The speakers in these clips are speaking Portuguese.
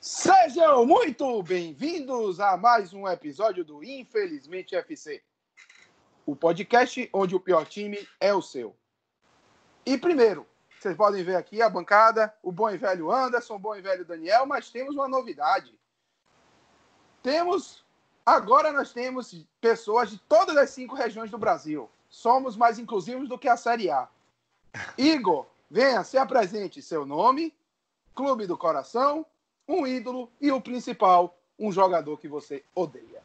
Sejam muito bem-vindos a mais um episódio do Infelizmente FC, o podcast onde o pior time é o seu. E primeiro, vocês podem ver aqui a bancada, o bom e velho Anderson, o bom e velho Daniel, mas temos uma novidade. Temos, agora nós temos pessoas de todas as cinco regiões do Brasil. Somos mais inclusivos do que a Série A. Igor, venha, se apresente seu nome, clube do coração, um ídolo e o principal, um jogador que você odeia.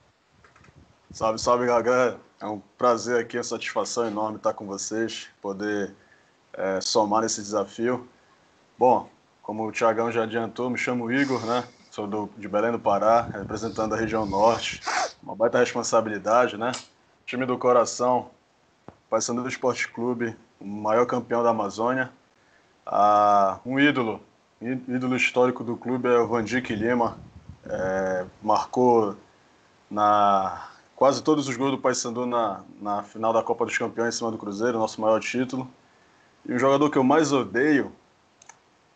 Salve, salve, galera. É um prazer aqui, uma satisfação enorme estar com vocês, poder é, somar nesse desafio. Bom, como o Tiagão já adiantou, me chamo Igor, né? Sou do, de Belém do Pará, representando a região norte. Uma baita responsabilidade, né? Time do coração, Paysandu Esporte Clube, o maior campeão da Amazônia. Ah, um ídolo, ídolo histórico do clube é o Vandic Lima. É, marcou na quase todos os gols do Paysandu na, na final da Copa dos Campeões em cima do Cruzeiro, nosso maior título. E o jogador que eu mais odeio,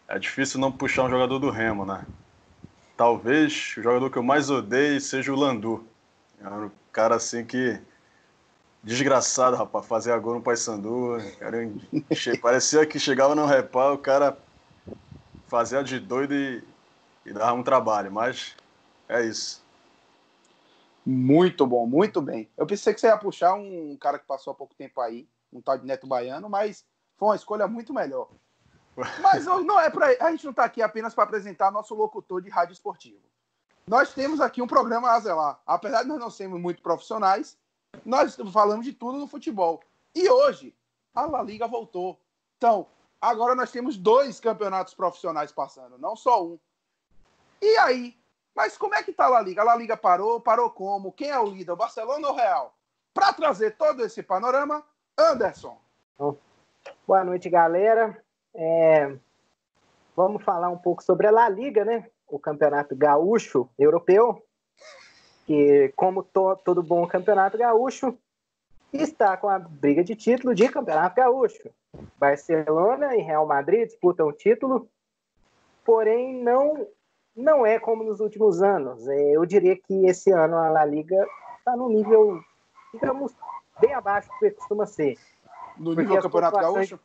é difícil não puxar um jogador do Remo, né? Talvez o jogador que eu mais odeio seja o Landu. É um cara assim que. Desgraçado, rapaz, fazer agora no Paysandu. Cara, parecia que chegava no reparo, o cara fazia de doido e, e dava um trabalho, mas é isso. Muito bom, muito bem. Eu pensei que você ia puxar um cara que passou há pouco tempo aí, um tal de Neto Baiano, mas foi uma escolha muito melhor. Mas não é para a gente não está aqui apenas para apresentar nosso locutor de rádio esportivo. Nós temos aqui um programa a zelar. Apesar de nós não sermos muito profissionais, nós falamos de tudo no futebol. E hoje a La Liga voltou. Então, agora nós temos dois campeonatos profissionais passando, não só um. E aí, mas como é que tá a La Liga? A La Liga parou, parou como? Quem é o líder, Barcelona ou Real? Para trazer todo esse panorama, Anderson. Boa noite, galera. É... Vamos falar um pouco sobre a La Liga, né? O campeonato gaúcho europeu, que, como to todo bom campeonato gaúcho, está com a briga de título de campeonato gaúcho. Barcelona e Real Madrid disputam o título, porém não não é como nos últimos anos. É, eu diria que esse ano a La Liga está no nível, digamos, bem abaixo do que costuma ser. No nível do Campeonato Gaúcho?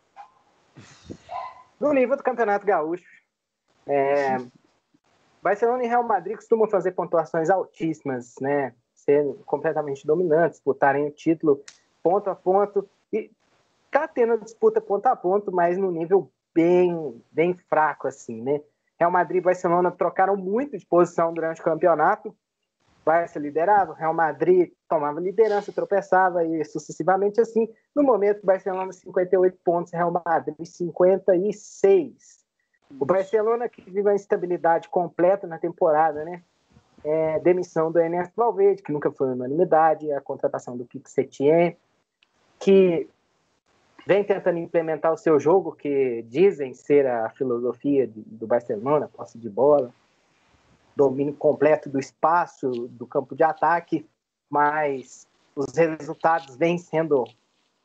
No nível do Campeonato Gaúcho. É, Barcelona e Real Madrid costumam fazer pontuações altíssimas, né? Ser completamente dominantes, disputarem o título ponto a ponto. E tá tendo disputa ponto a ponto, mas no nível bem, bem fraco, assim, né? Real Madrid e Barcelona trocaram muito de posição durante o campeonato. Barça liderava, Real Madrid tomava liderança, tropeçava e sucessivamente assim. No momento, Barcelona 58 pontos, Real Madrid 56. O Barcelona que vive uma instabilidade completa na temporada, né? É, demissão do Enes Valverde, que nunca foi unanimidade, a contratação do Kik Setien, que vem tentando implementar o seu jogo, que dizem ser a filosofia do Barcelona, posse de bola, domínio completo do espaço, do campo de ataque, mas os resultados vêm sendo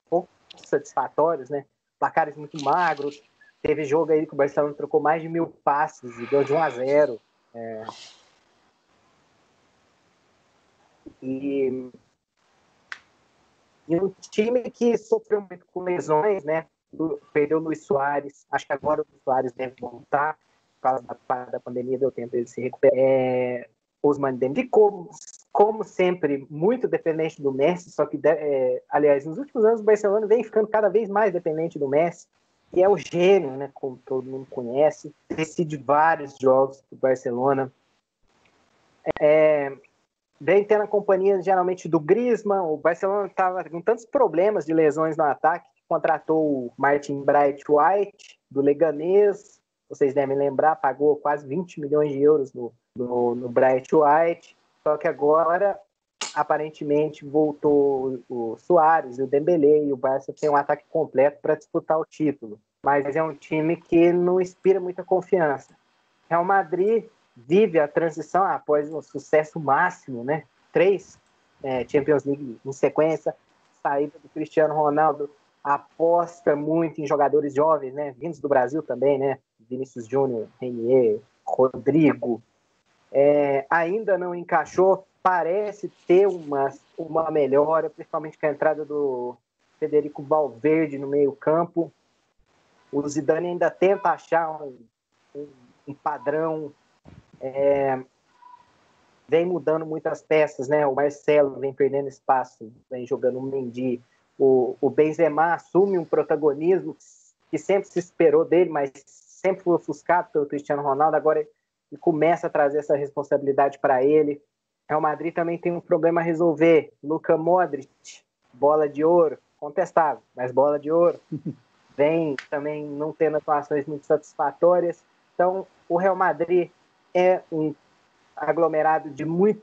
pouco satisfatórios, né? Placares muito magros. Teve jogo aí que o Barcelona trocou mais de mil passes e deu de 1 a 0. É... E e um time que sofreu muito com lesões, né? Perdeu o Luiz Soares, acho que agora o Luiz Soares deve voltar, causa da, da pandemia deu tempo de se recuperar. É, Osman Dembélé, como, como sempre, muito dependente do Messi, só que, é, aliás, nos últimos anos o Barcelona vem ficando cada vez mais dependente do Messi, que é o gênio, né, como todo mundo conhece, decide vários jogos do Barcelona. É, vem tendo a companhia geralmente do Griezmann. O Barcelona estava com tantos problemas de lesões no ataque que contratou o Martin Bright White do Leganês. Vocês devem lembrar, pagou quase 20 milhões de euros no, no, no Bright White. Só que agora, aparentemente, voltou o Soares o Dembélé e o Barça tem um ataque completo para disputar o título. Mas é um time que não inspira muita confiança. Real Madrid vive a transição após um sucesso máximo, né? Três é, Champions League em sequência, saída do Cristiano Ronaldo, aposta muito em jogadores jovens, né? Vindos do Brasil também, né? Vinícius Júnior, Renier, Rodrigo. É, ainda não encaixou, parece ter uma, uma melhora, principalmente com a entrada do Federico Valverde no meio-campo. O Zidane ainda tenta achar um, um, um padrão. É, vem mudando muitas peças, né? O Marcelo vem perdendo espaço, vem jogando o Mendy. O, o Benzema assume um protagonismo que sempre se esperou dele, mas sempre foi ofuscado pelo Cristiano Ronaldo. Agora ele começa a trazer essa responsabilidade para ele. Real Madrid também tem um problema a resolver. Luka Modric, bola de ouro, contestável, mas bola de ouro. Vem também não tendo atuações muito satisfatórias. Então, o Real Madrid é um aglomerado de muito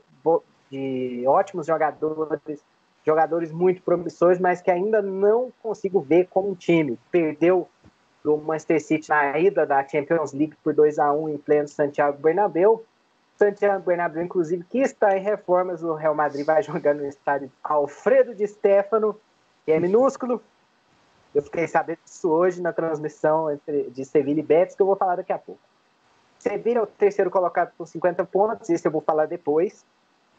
de ótimos jogadores, jogadores muito promissores, mas que ainda não consigo ver como um time. Perdeu o Manchester City na ida da Champions League por 2 a 1 em pleno Santiago Bernabéu. Santiago Bernabéu, inclusive, que está em reformas, o Real Madrid vai jogar no estádio Alfredo de Stefano, que é minúsculo. Eu fiquei sabendo disso hoje na transmissão entre, de Sevilha e Betis, que eu vou falar daqui a pouco. Sevilha é o terceiro colocado com 50 pontos, isso eu vou falar depois.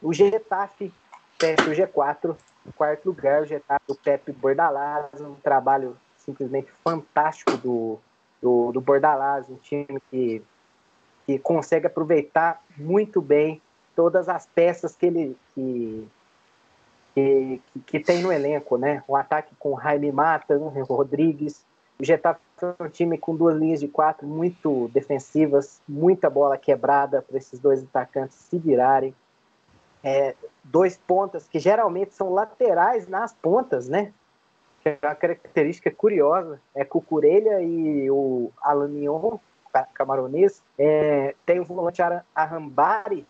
O Getafe fecha o G4, em quarto lugar, o Getafe do Pepe Bordalás, um trabalho simplesmente fantástico do, do, do Bordalás, um time que, que consegue aproveitar muito bem todas as peças que ele que, que, que tem no elenco, né? O ataque com Jaime Mata, Rodrigues, o Getafe é um time com duas linhas de quatro muito defensivas, muita bola quebrada para esses dois atacantes se virarem. É, dois pontas que geralmente são laterais nas pontas, né? Que é uma característica curiosa. É Cucurelha e o Alanion, camaronês. É, tem o volante Arrambari,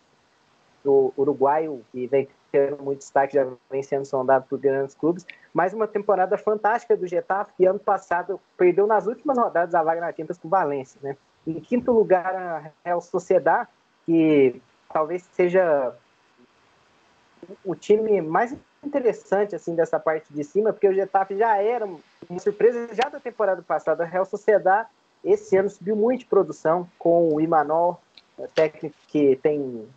do uruguaio, que vem tendo muito destaque, já vem sendo sondado por grandes clubes. Mais uma temporada fantástica do Getafe, que ano passado perdeu nas últimas rodadas a vaga na Champions com o Valência. Né? Em quinto lugar, a Real Sociedad, que talvez seja o time mais interessante assim dessa parte de cima, porque o Getafe já era uma surpresa já da temporada passada. A Real Sociedad esse ano subiu muito de produção com o Imanol, técnico que tem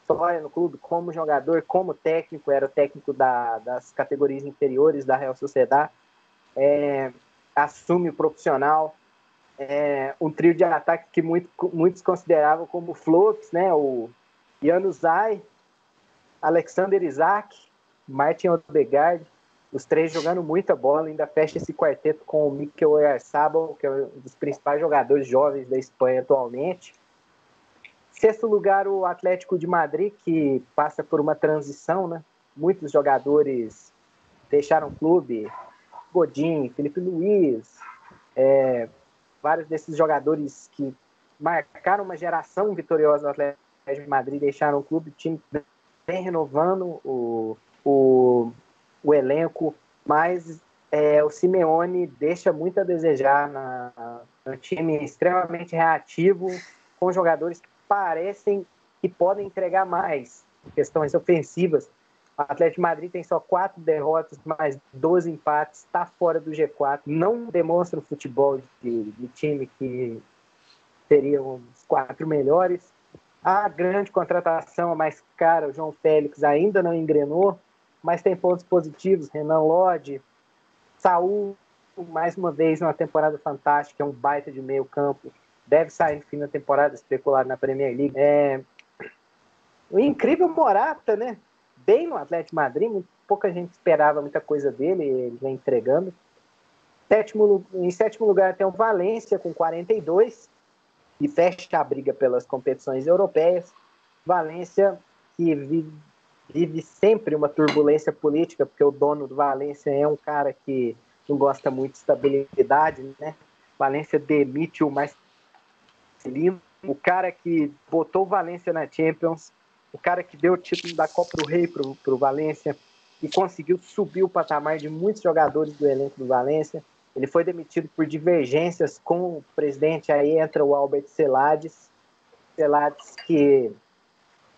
história no clube como jogador, como técnico, era técnico da, das categorias inferiores da Real Sociedade, é, assume o profissional, é, um trio de ataque que muito, muitos consideravam como flops, né? O Januzaj, Alexander Isaac, Martin Odegaard, os três jogando muita bola, ainda fecha esse quarteto com o Mikel Oyarzabal, que é um dos principais jogadores jovens da Espanha atualmente. Sexto lugar, o Atlético de Madrid, que passa por uma transição, né? Muitos jogadores deixaram o clube, Godin, Felipe Luiz, é, vários desses jogadores que marcaram uma geração vitoriosa do Atlético de Madrid deixaram o clube, o time vem renovando o, o, o elenco, mas é, o Simeone deixa muito a desejar na, no time extremamente reativo, com jogadores que parecem que podem entregar mais questões ofensivas. O Atlético Madrid tem só quatro derrotas, mais 12 empates, está fora do G4, não demonstra o futebol de, de time que seriam os quatro melhores. A grande contratação, a mais cara, o João Félix, ainda não engrenou, mas tem pontos positivos. Renan Lodge, Saúl, mais uma vez, uma temporada fantástica, é um baita de meio campo deve sair no fim da temporada, especulado na Premier League. É... O incrível Morata, né? Bem no Atlético Madrid, pouca gente esperava muita coisa dele, ele vem entregando. Sétimo, em sétimo lugar tem o Valência com 42 e fecha a briga pelas competições europeias. Valência que vive, sempre uma turbulência política, porque o dono do Valência é um cara que não gosta muito de estabilidade, né? Valência demite o mais o cara que botou o Valência na Champions, o cara que deu o título da Copa do Rei para o Valência e conseguiu subir o patamar de muitos jogadores do elenco do Valência. Ele foi demitido por divergências com o presidente, aí entra o Albert Celades, Celades que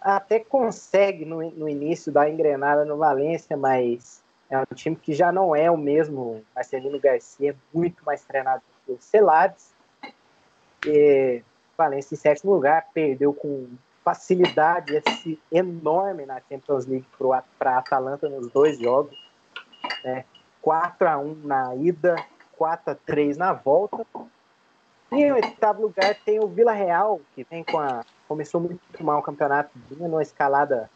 até consegue no, no início dar engrenada no Valência, mas É um time que já não é o mesmo. Marcelino Garcia é muito mais treinado que o Celades. E Valência em sétimo lugar, perdeu com facilidade esse enorme na Champions League para a Atalanta nos dois jogos. Né? 4 a 1 na ida, 4 a 3 na volta. E em oitavo lugar tem o Vila Real, que vem com a. Começou muito mal o campeonato, vinha numa escalada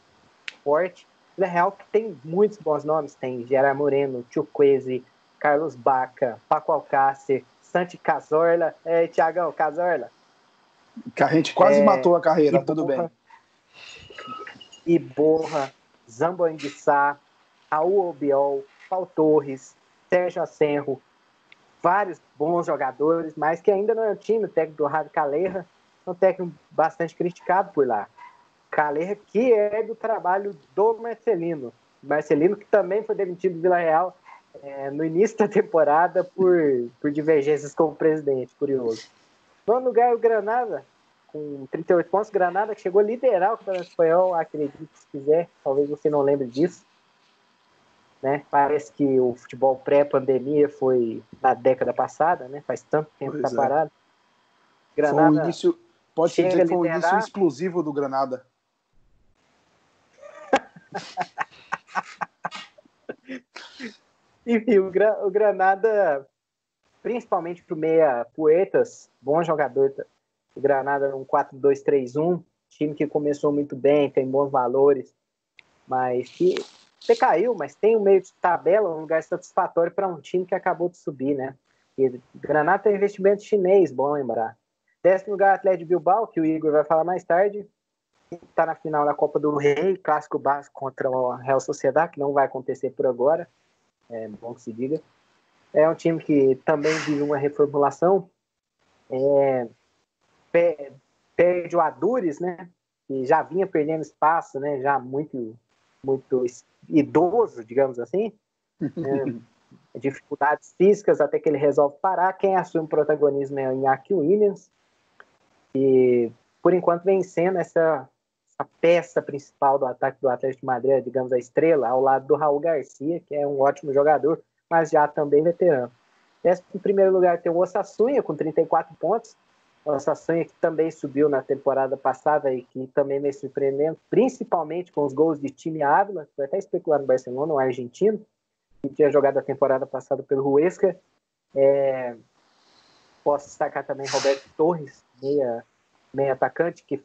forte. Vila Real que tem muitos bons nomes, tem Gerard Moreno, Chukwese, Carlos Baca, Paco Alcácer, Santi Cazorla. É, Tiagão, Cazorla. A gente quase é, matou a carreira, tudo bem. Iborra, Zamboanguissá, Raul Obiol, Paulo Torres, Sérgio Acerro, vários bons jogadores, mas que ainda não é o time, o técnico do Rádio Caleja, é um técnico bastante criticado por lá. Caleja, que é do trabalho do Marcelino. Marcelino, que também foi demitido do Vila Real é, no início da temporada por, por divergências com o presidente, curioso. Nono lugar, o Granada, com 38 pontos. Granada que chegou a liderar o Campeonato Espanhol, acredite se quiser, talvez você não lembre disso. Né? Parece que o futebol pré-pandemia foi na década passada, né? Faz tanto tempo que está é. parado. Granada foi o início, pode dizer que foi o início explosivo do Granada. Enfim, o, o Granada principalmente para o meia Poetas, bom jogador. O Granada um 4-2-3-1, time que começou muito bem, tem bons valores, mas que você caiu, mas tem um meio de tabela, um lugar satisfatório para um time que acabou de subir, né? E Granada tem investimento chinês, bom lembrar. Décimo lugar, Atlético de Bilbao, que o Igor vai falar mais tarde. Está na final da Copa do Rei, clássico básico contra o Real Sociedade, que não vai acontecer por agora. É bom que se diga. É um time que também vive uma reformulação. É, perde o Adures, né? Que já vinha perdendo espaço, né? Já muito, muito idoso, digamos assim. É, dificuldades físicas até que ele resolve parar. Quem assume o protagonismo é o Iñaki Williams. E, por enquanto, vem sendo essa, peça principal do ataque do Atlético de Madrid, digamos, a estrela, ao lado do Raul Garcia, que é um ótimo jogador mas já também veterano. Em primeiro lugar tem o Osassunha, com 34 pontos. O Osassunha que também subiu na temporada passada e que também me surpreendendo, principalmente com os gols de time Ávila, que foi até especular no Barcelona, um argentino, que tinha jogado a temporada passada pelo Huesca. É... Posso destacar também Roberto Torres, meia, meia atacante, que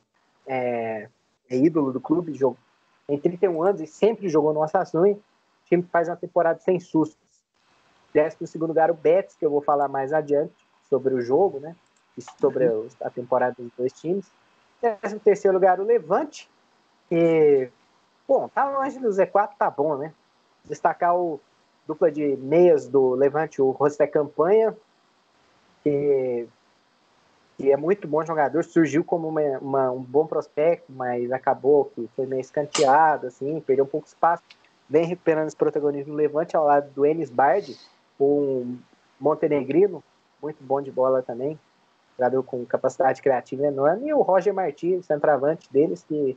é, é ídolo do clube, jogou, tem 31 anos e sempre jogou no Osassunha. O time faz uma temporada sem susto Décimo segundo lugar, o Betis, que eu vou falar mais adiante sobre o jogo, né? E sobre uhum. a temporada dos dois times. Décimo terceiro lugar, o Levante, que, bom, tá longe do Z4, tá bom, né? Destacar o dupla de meias do Levante, o José Campanha, que, que é muito bom jogador, surgiu como uma, uma, um bom prospecto, mas acabou que foi meio escanteado, assim, perdeu um pouco de espaço. Vem recuperando esse protagonismo Levante ao lado do Enis Bardi, um montenegrino, muito bom de bola também, jogador com capacidade criativa enorme, e o Roger Martins, centroavante deles, que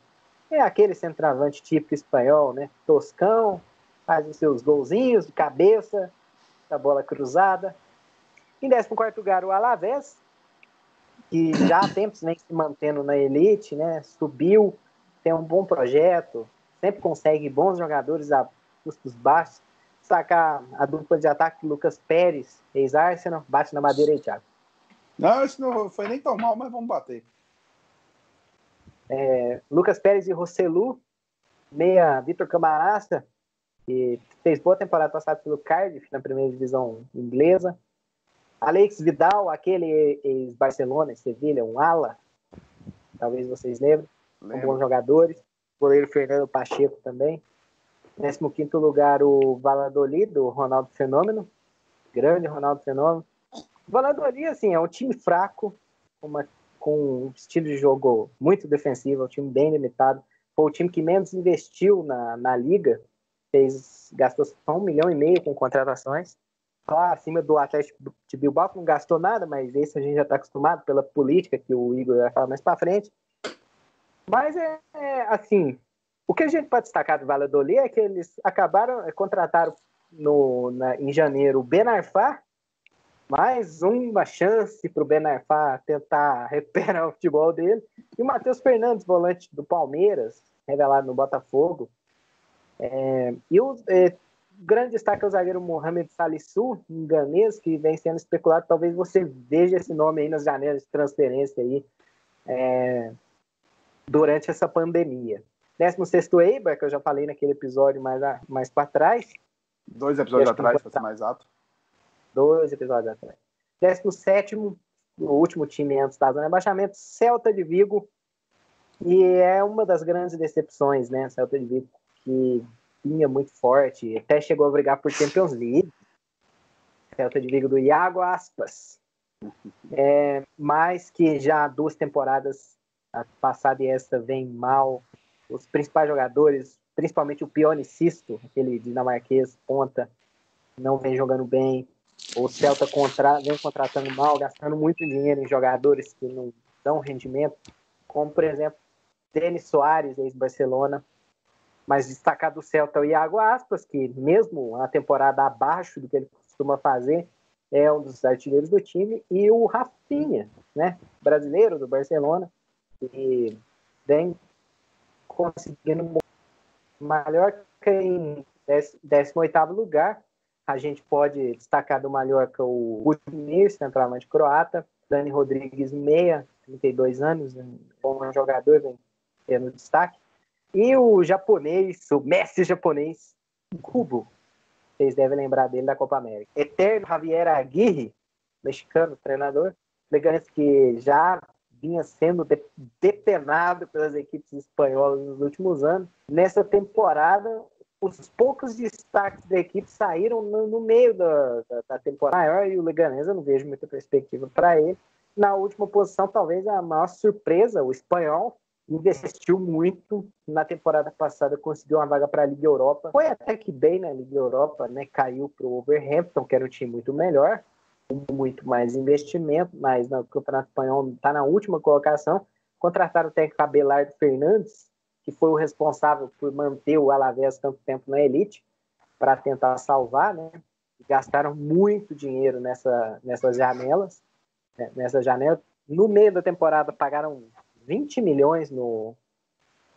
é aquele centroavante típico espanhol, né? Toscão, faz os seus golzinhos de cabeça, da bola cruzada. Em 14 lugar, o Alavés, que já há tempos vem se mantendo na elite, né? Subiu, tem um bom projeto, sempre consegue bons jogadores a custos baixos sacar a dupla de ataque Lucas Pérez, ex-Arsenal, bate na madeira aí, Thiago. Não, isso não foi nem tão mal, mas vamos bater. É, Lucas Pérez e Rosselu, meia Vitor Camaraça, que fez boa temporada passada pelo Cardiff na primeira divisão inglesa. Alex Vidal, aquele ex-Barcelona, Sevilha, um ala, talvez vocês lembrem, são bons jogadores. Goleiro Fernando Pacheco também. 15 lugar, o Valladolid, do Ronaldo Fenômeno. Grande Ronaldo Fenômeno. O Valladolid, assim, é um time fraco, uma, com um estilo de jogo muito defensivo, é um time bem limitado. Foi o time que menos investiu na, na liga, fez, gastou só um milhão e meio com contratações. Só acima do Atlético de Bilbao, que não gastou nada, mas esse a gente já está acostumado pela política que o Igor vai falar mais para frente. Mas é, é, assim, o que a gente pode destacar do Valladolid é que eles acabaram, eh, contrataram no, na, em janeiro o Ben Arfa, mais uma chance para o Ben Arfa tentar recuperar o futebol dele. E o Matheus Fernandes, volante do Palmeiras, revelado no Botafogo. É, e o é, grande destaque é o zagueiro Mohamed Salisu, um ganês, que vem sendo especulado. Talvez você veja esse nome aí nas janelas de transferência aí, é, durante essa pandemia. 16 Eibar, que eu já falei naquele episódio mais, mais para trás. Dois episódios atrás, para ser mais exato. Dois episódios atrás. 17 o último time antes da zona de abaixamento, Celta de Vigo. E é uma das grandes decepções, né? Celta de Vigo, que muito forte, até chegou a brigar por Champions League. Celta de Vigo do Iago Aspas. É, mas que já duas temporadas, a passada e essa, vem mal. Os principais jogadores, principalmente o Pione Sisto, aquele dinamarquês, ponta, não vem jogando bem. O Celta contra, vem contratando mal, gastando muito dinheiro em jogadores que não dão rendimento, como, por exemplo, Denis Soares, ex-Barcelona. Mas destacar do Celta o Iago Aspas, que mesmo na temporada abaixo do que ele costuma fazer, é um dos artilheiros do time, e o Rafinha, né, brasileiro do Barcelona, que vem conseguindo Mallorca em 18º lugar, a gente pode destacar do Mallorca o Budimir, centralmente croata, Dani Rodrigues, meia, 32 anos, um bom jogador, vem tendo destaque. E o japonês, o mestre japonês, Kubo. Vocês devem lembrar dele da Copa América. Eterno Javier Aguirre, mexicano, treinador. Leganés que já vinha sendo depenado pelas equipes espanholas nos últimos anos. Nessa temporada, os poucos destaques da equipe saíram no, no meio da, da, da, temporada maior e o Leganés eu não vejo muita perspectiva para ele. Na última posição, talvez a maior surpresa, o espanhol, investiu muito na temporada passada, conseguiu uma vaga para a Liga Europa. Foi até que bem na Liga Europa, né? Caiu para o Overhampton, que era um time muito melhor, com muito mais investimento, mas no Campeonato Espanhol está na última colocação. Contrataram o técnico Abelardo Fernandes, que foi o responsável por manter o Alavés tanto tempo na elite, para tentar salvar, né? Gastaram muito dinheiro nessa, nessas janelas, né? nessa janela. No meio da temporada pagaram 20 milhões no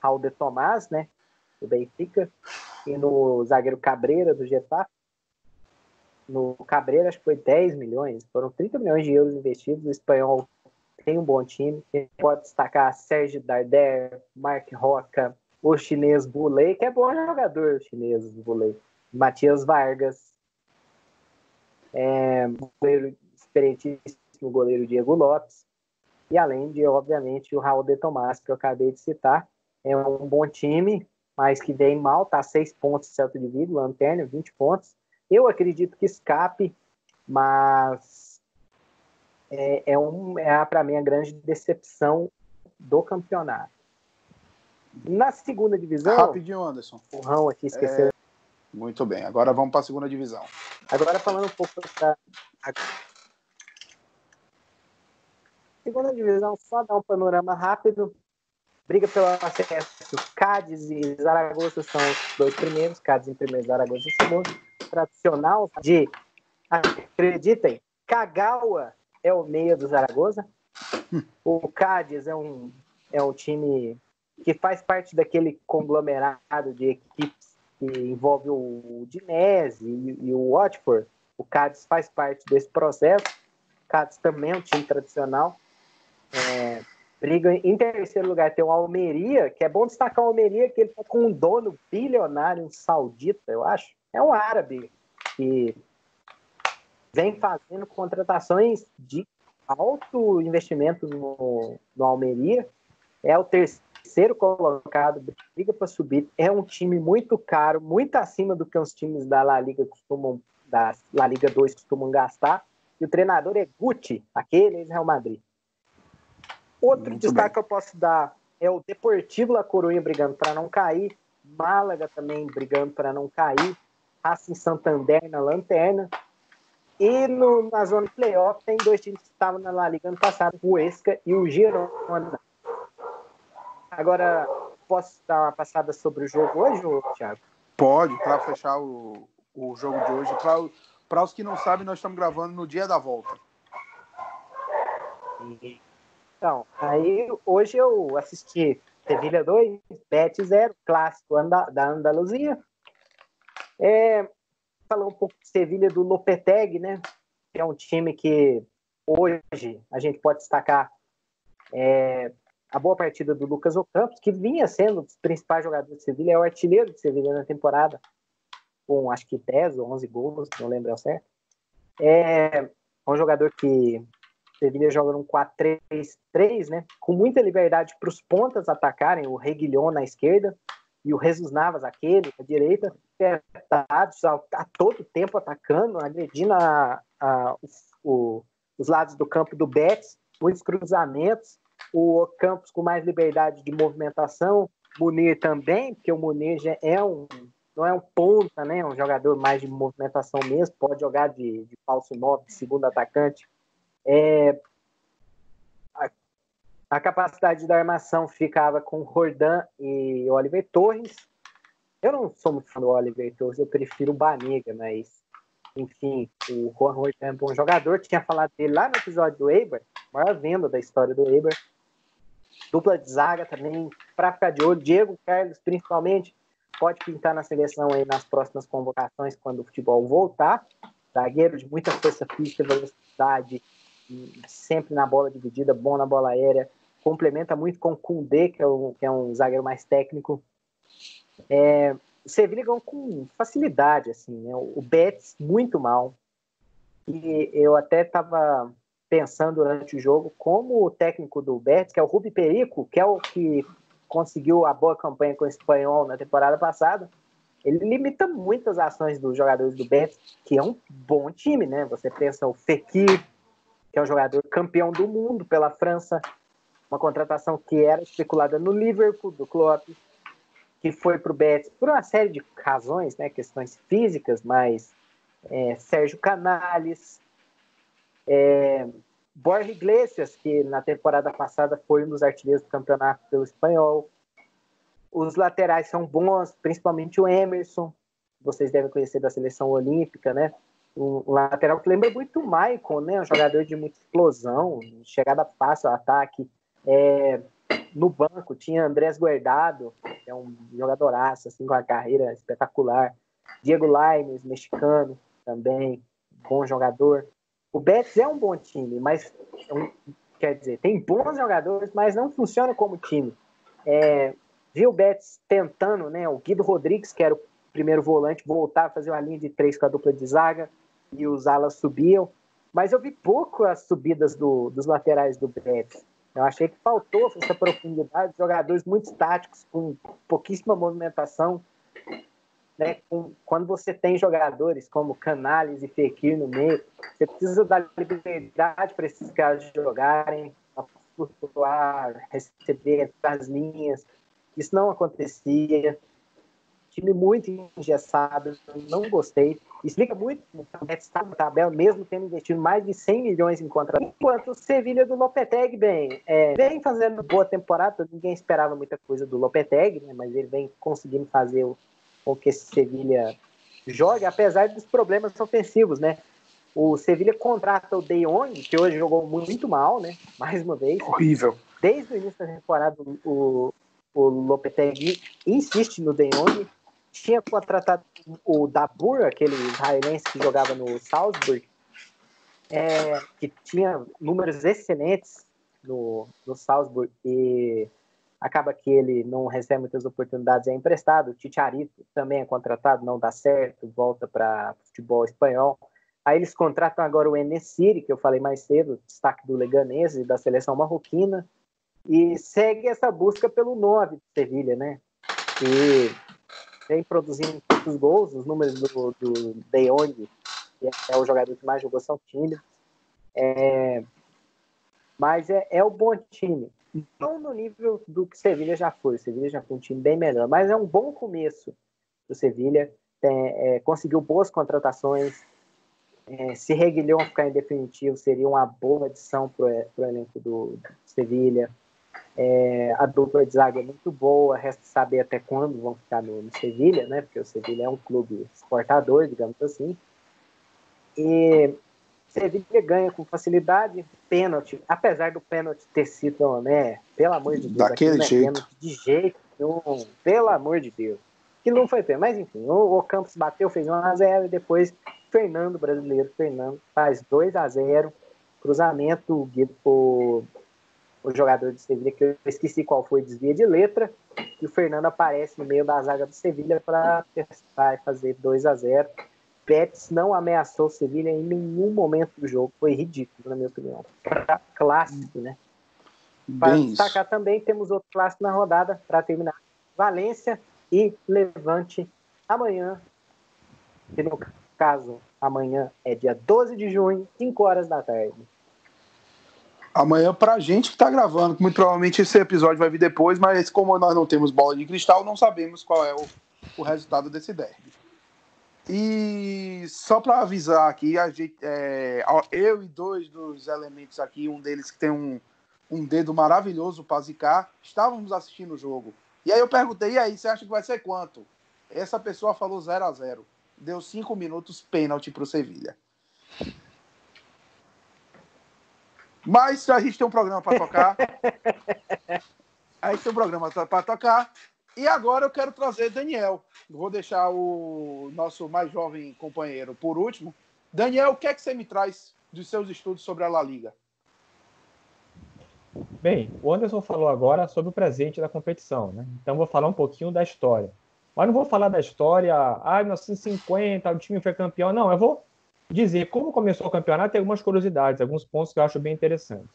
Raul de Tomás, né? Do Benfica, e no zagueiro Cabreira, do Getafe. No Cabreira, acho que foi 10 milhões, foram 30 milhões de euros investidos. O espanhol tem um bom time. Pode destacar Sérgio Darder, Mark Roca, o chinês Bulei, que é bom jogador, o chinês Bulei. Matias Vargas, é, goleiro experientíssimo goleiro Diego Lopes. E além de, obviamente, o Raul de Tomás, que eu acabei de citar. É um bom time, mas que vem mal, tá seis pontos Celta de Vigo, Lanterna, 20 pontos. Eu acredito que escape, mas é, é, um, é para mim a grande decepção do campeonato. Na segunda divisão. Rapidinho, Anderson. O Rão aqui esqueceu. É... Muito bem, agora vamos para a segunda divisão. Agora falando um pouco da segunda divisão, só dar um panorama rápido. Briga pelo acesso. Cádiz e Zaragoza são os dois primeiros. Cádiz em primeiro, Zaragoza em segundo. Tradicional de, acreditem, Kagawa é o meia do Zaragoza. O Cádiz é um, é um time que faz parte daquele conglomerado de equipes que envolve o Dinese e, e o Watford. O Cádiz faz parte desse processo. Cádiz também é um time tradicional. É, briga em terceiro lugar tem o Almeria, que é bom destacar o Almeria, que ele tá com um dono bilionário, um saudita, eu acho. É um árabe que vem fazendo contratações de alto investimento no, no Almeria. É o terceiro colocado, briga para subir. É um time muito caro, muito acima do que os times da La Liga costumam, da La Liga 2 costumam gastar. E o treinador é Guti, aquele ex-Real Madrid. Outro Muito destaque bem. que eu posso dar é o Deportivo La Coruña brigando para não cair, Málaga também brigando para não cair, Racing Santander na lanterna. E no, na zona de playoff tem dois times que estavam na La Liga ano passado, o Esca e o Girona. Agora, posso dar uma passada sobre o jogo hoje, Thiago? Pode, para fechar o, o jogo de hoje. Para os que não sabem, nós estamos gravando no dia da volta. Então, aí hoje eu assisti Sevilha 2, Bet 0, clássico da Andaluzia. É, falar um pouco de Sevilha do Lopetegui, né? Que é um time que hoje a gente pode destacar é, a boa partida do Lucas Ocampos, que vinha sendo um dos principais jogadores de Sevilha, é o artilheiro de Sevilha na temporada, com acho que 10 ou 11 gols, não lembro ao certo. É um jogador que Sevilha joga num 4-3-3, né? Com muita liberdade para os pontas atacarem, o Reguilhon na esquerda e o Jesus Navas, aquele, à direita, apertados a, a, todo tempo atacando, agredindo a, a, o, os lados do campo do Betis, muitos cruzamentos, o Campos com mais liberdade de movimentação, Munir também, porque o Munir já é um não é um ponta, né? É um jogador mais de movimentação mesmo, pode jogar de, de falso 9, de segundo atacante. É, a, a, capacidade da armação ficava com Rordan e Oliver Torres. Eu não sou muito fã do Oliver Torres, eu prefiro o Banega, mas enfim, o Juan Rordan é um bom jogador. Tinha falado dele lá no episódio do Eibar, maior venda da história do Eibar. Dupla de zaga também, para ficar de olho. Diego Carlos, principalmente, pode pintar na seleção aí nas próximas convocações, quando o futebol voltar. Zagueiro de muita força física, velocidade, sempre na bola dividida, bom na bola aérea. Complementa muito com o Koundé, que é, o, que é um zagueiro mais técnico. É, Sevilha ganhou com facilidade, assim, né? O Betis muito mal. E eu até estava pensando durante o jogo como o técnico do Betis, que é o Rubi Perico, que é o que conseguiu a boa campanha com o espanhol na temporada passada, ele limita muitas ações dos jogadores do Betis, que é um bom time, né? Você pensa o Fekir, que é um jogador campeão do mundo pela França, uma contratação que era especulada no Liverpool, do Klopp, que foi para o Betis por uma série de razões, né? Questões físicas, mas é, Sérgio Canales, é, Borja Iglesias, que na temporada passada foi um dos artilheiros do campeonato pelo espanhol. Os laterais são bons, principalmente o Emerson, vocês devem conhecer da seleção olímpica, né? Um, lateral que lembra muito o Maicon, né? Um jogador de muita explosão, chegada fácil ataque. É, no banco tinha Andrés Guardado, que é um jogadoraço, assim, com uma carreira espetacular. Diego Lainez, mexicano, também, bom jogador. O Betis é um bom time, mas é quer dizer, tem bons jogadores, mas não funciona como time. É, viu o Betis tentando, né? O Guido Rodrigues, que era o primeiro volante, voltar a fazer uma linha de três com a dupla de zaga e os alas subiam. Mas eu vi pouco as subidas do, dos laterais do Betis. Eu achei que faltou essa profundidade, jogadores muito estáticos, com pouquíssima movimentação. Né? Com, quando você tem jogadores como Canales e Fekir no meio, você precisa dar liberdade para esses caras jogarem, flutuar, receber as linhas. Isso não acontecia. Time muito engessado, não gostei. Explica muito o está na tabela, mesmo tendo investido mais de 100 milhões em contrato. Enquanto o Sevilha do Lopetegui, bem, é, vem fazendo boa temporada, ninguém esperava muita coisa do Lopetegui, né, mas ele vem conseguindo fazer o com que esse Sevilha joga, apesar dos problemas ofensivos, né? O Sevilha contrata o De Jong, que hoje jogou muito mal, né? Mais uma vez. Horrível. Desde o início da temporada, o, o Lopetegui insiste no De Jong. Tinha contratado o Dabur, aquele israelense que jogava no Salzburg, é, que tinha números excelentes no, no Salzburg e acaba que ele não recebe muitas oportunidades, é emprestado. O Ticharito também é contratado, não dá certo, volta para futebol espanhol. Aí eles contratam agora o Enesiri, que eu falei mais cedo, destaque do Leganês e da seleção marroquina, e segue essa busca pelo 9 de Sevilha, né? E vem produzindo muitos gols, os números do, do De Jong, que é o jogador que mais jogou, são tímidos. É, mas é, é o bom time não no nível do que Sevilha já foi. O Sevilha já foi um time bem melhor, mas é um bom começo do Sevilha. É, conseguiu boas contratações. É, se Reguilhão ficar em definitivo, seria uma boa adição para o elenco do, do Sevilha. É, a dupla de zaga é muito boa, resta saber até quando vão ficar no, no Sevilha, né? Porque o Sevilha é um clube exportador, digamos assim. E Sevilha ganha com facilidade, pênalti, apesar do pênalti ter sido, né? Pelo amor de Deus, daquele jeito. É de jeito nenhum, pelo amor de Deus. Que não foi pênalti, mas enfim, o, o Campos bateu, fez 1x0 e depois Fernando, brasileiro, Fernando, faz 2 a 0 cruzamento guido por o jogador de Sevilha, que eu esqueci qual foi, desvia de letra, e o Fernando aparece no meio da zaga do Sevilha para testar e fazer 2 a 0 Betis não ameaçou o Sevilha em nenhum momento do jogo, foi ridículo, na minha opinião. Clássico, né? Para destacar também, temos outro clássico na rodada para terminar. Valência e Levante amanhã, que no caso, amanhã é dia 12 de junho, 5 horas da tarde. Amanhã, pra gente que tá gravando, muito provavelmente esse episódio vai vir depois, mas como nós não temos bola de cristal, não sabemos qual é o, o resultado desse derby. E só para avisar aqui, a gente, é, eu e dois dos elementos aqui, um deles que tem um, um dedo maravilhoso para zicar, estávamos assistindo o jogo. E aí eu perguntei, e aí, você acha que vai ser quanto? Essa pessoa falou 0 a 0 Deu cinco minutos pênalti para o Sevilha. Mas a gente tem um programa para tocar. a gente tem um programa para tocar. E agora eu quero trazer Daniel. Vou deixar o nosso mais jovem companheiro por último. Daniel, o que é que você me traz dos seus estudos sobre a La Liga? Bem, o Anderson falou agora sobre o presente da competição, né? Então vou falar um pouquinho da história. Mas não vou falar da história, ah, 1950, o time foi campeão. Não, eu vou dizer como começou o campeonato e algumas curiosidades, alguns pontos que eu acho bem interessantes.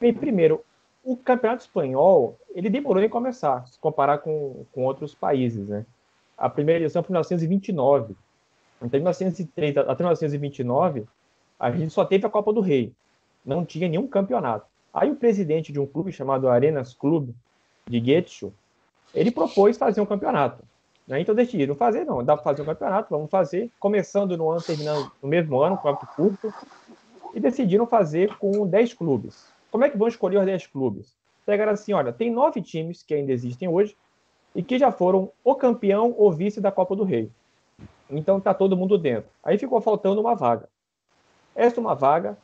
Bem, primeiro, o campeonato espanhol ele demorou em começar, se comparar com, com outros países, né? A primeira edição foi em 1929. Então, em 1930 até 1929, a gente só teve a Copa do Rei. Não tinha nenhum campeonato. Aí o presidente de um clube chamado Arenas Club de Getxo, ele propôs fazer um campeonato. Né? Então decidiram fazer, não, dá para fazer um campeonato, vamos fazer, começando no ano, terminando no mesmo ano, com curto, e decidiram fazer com 10 clubes. Como é que vão escolher os 10 clubes? Pegaram assim, olha, tem nove times que ainda existem hoje e que já foram o campeão ou vice da Copa do Rei. Então tá todo mundo dentro. Aí ficou faltando uma vaga. Esta uma vaga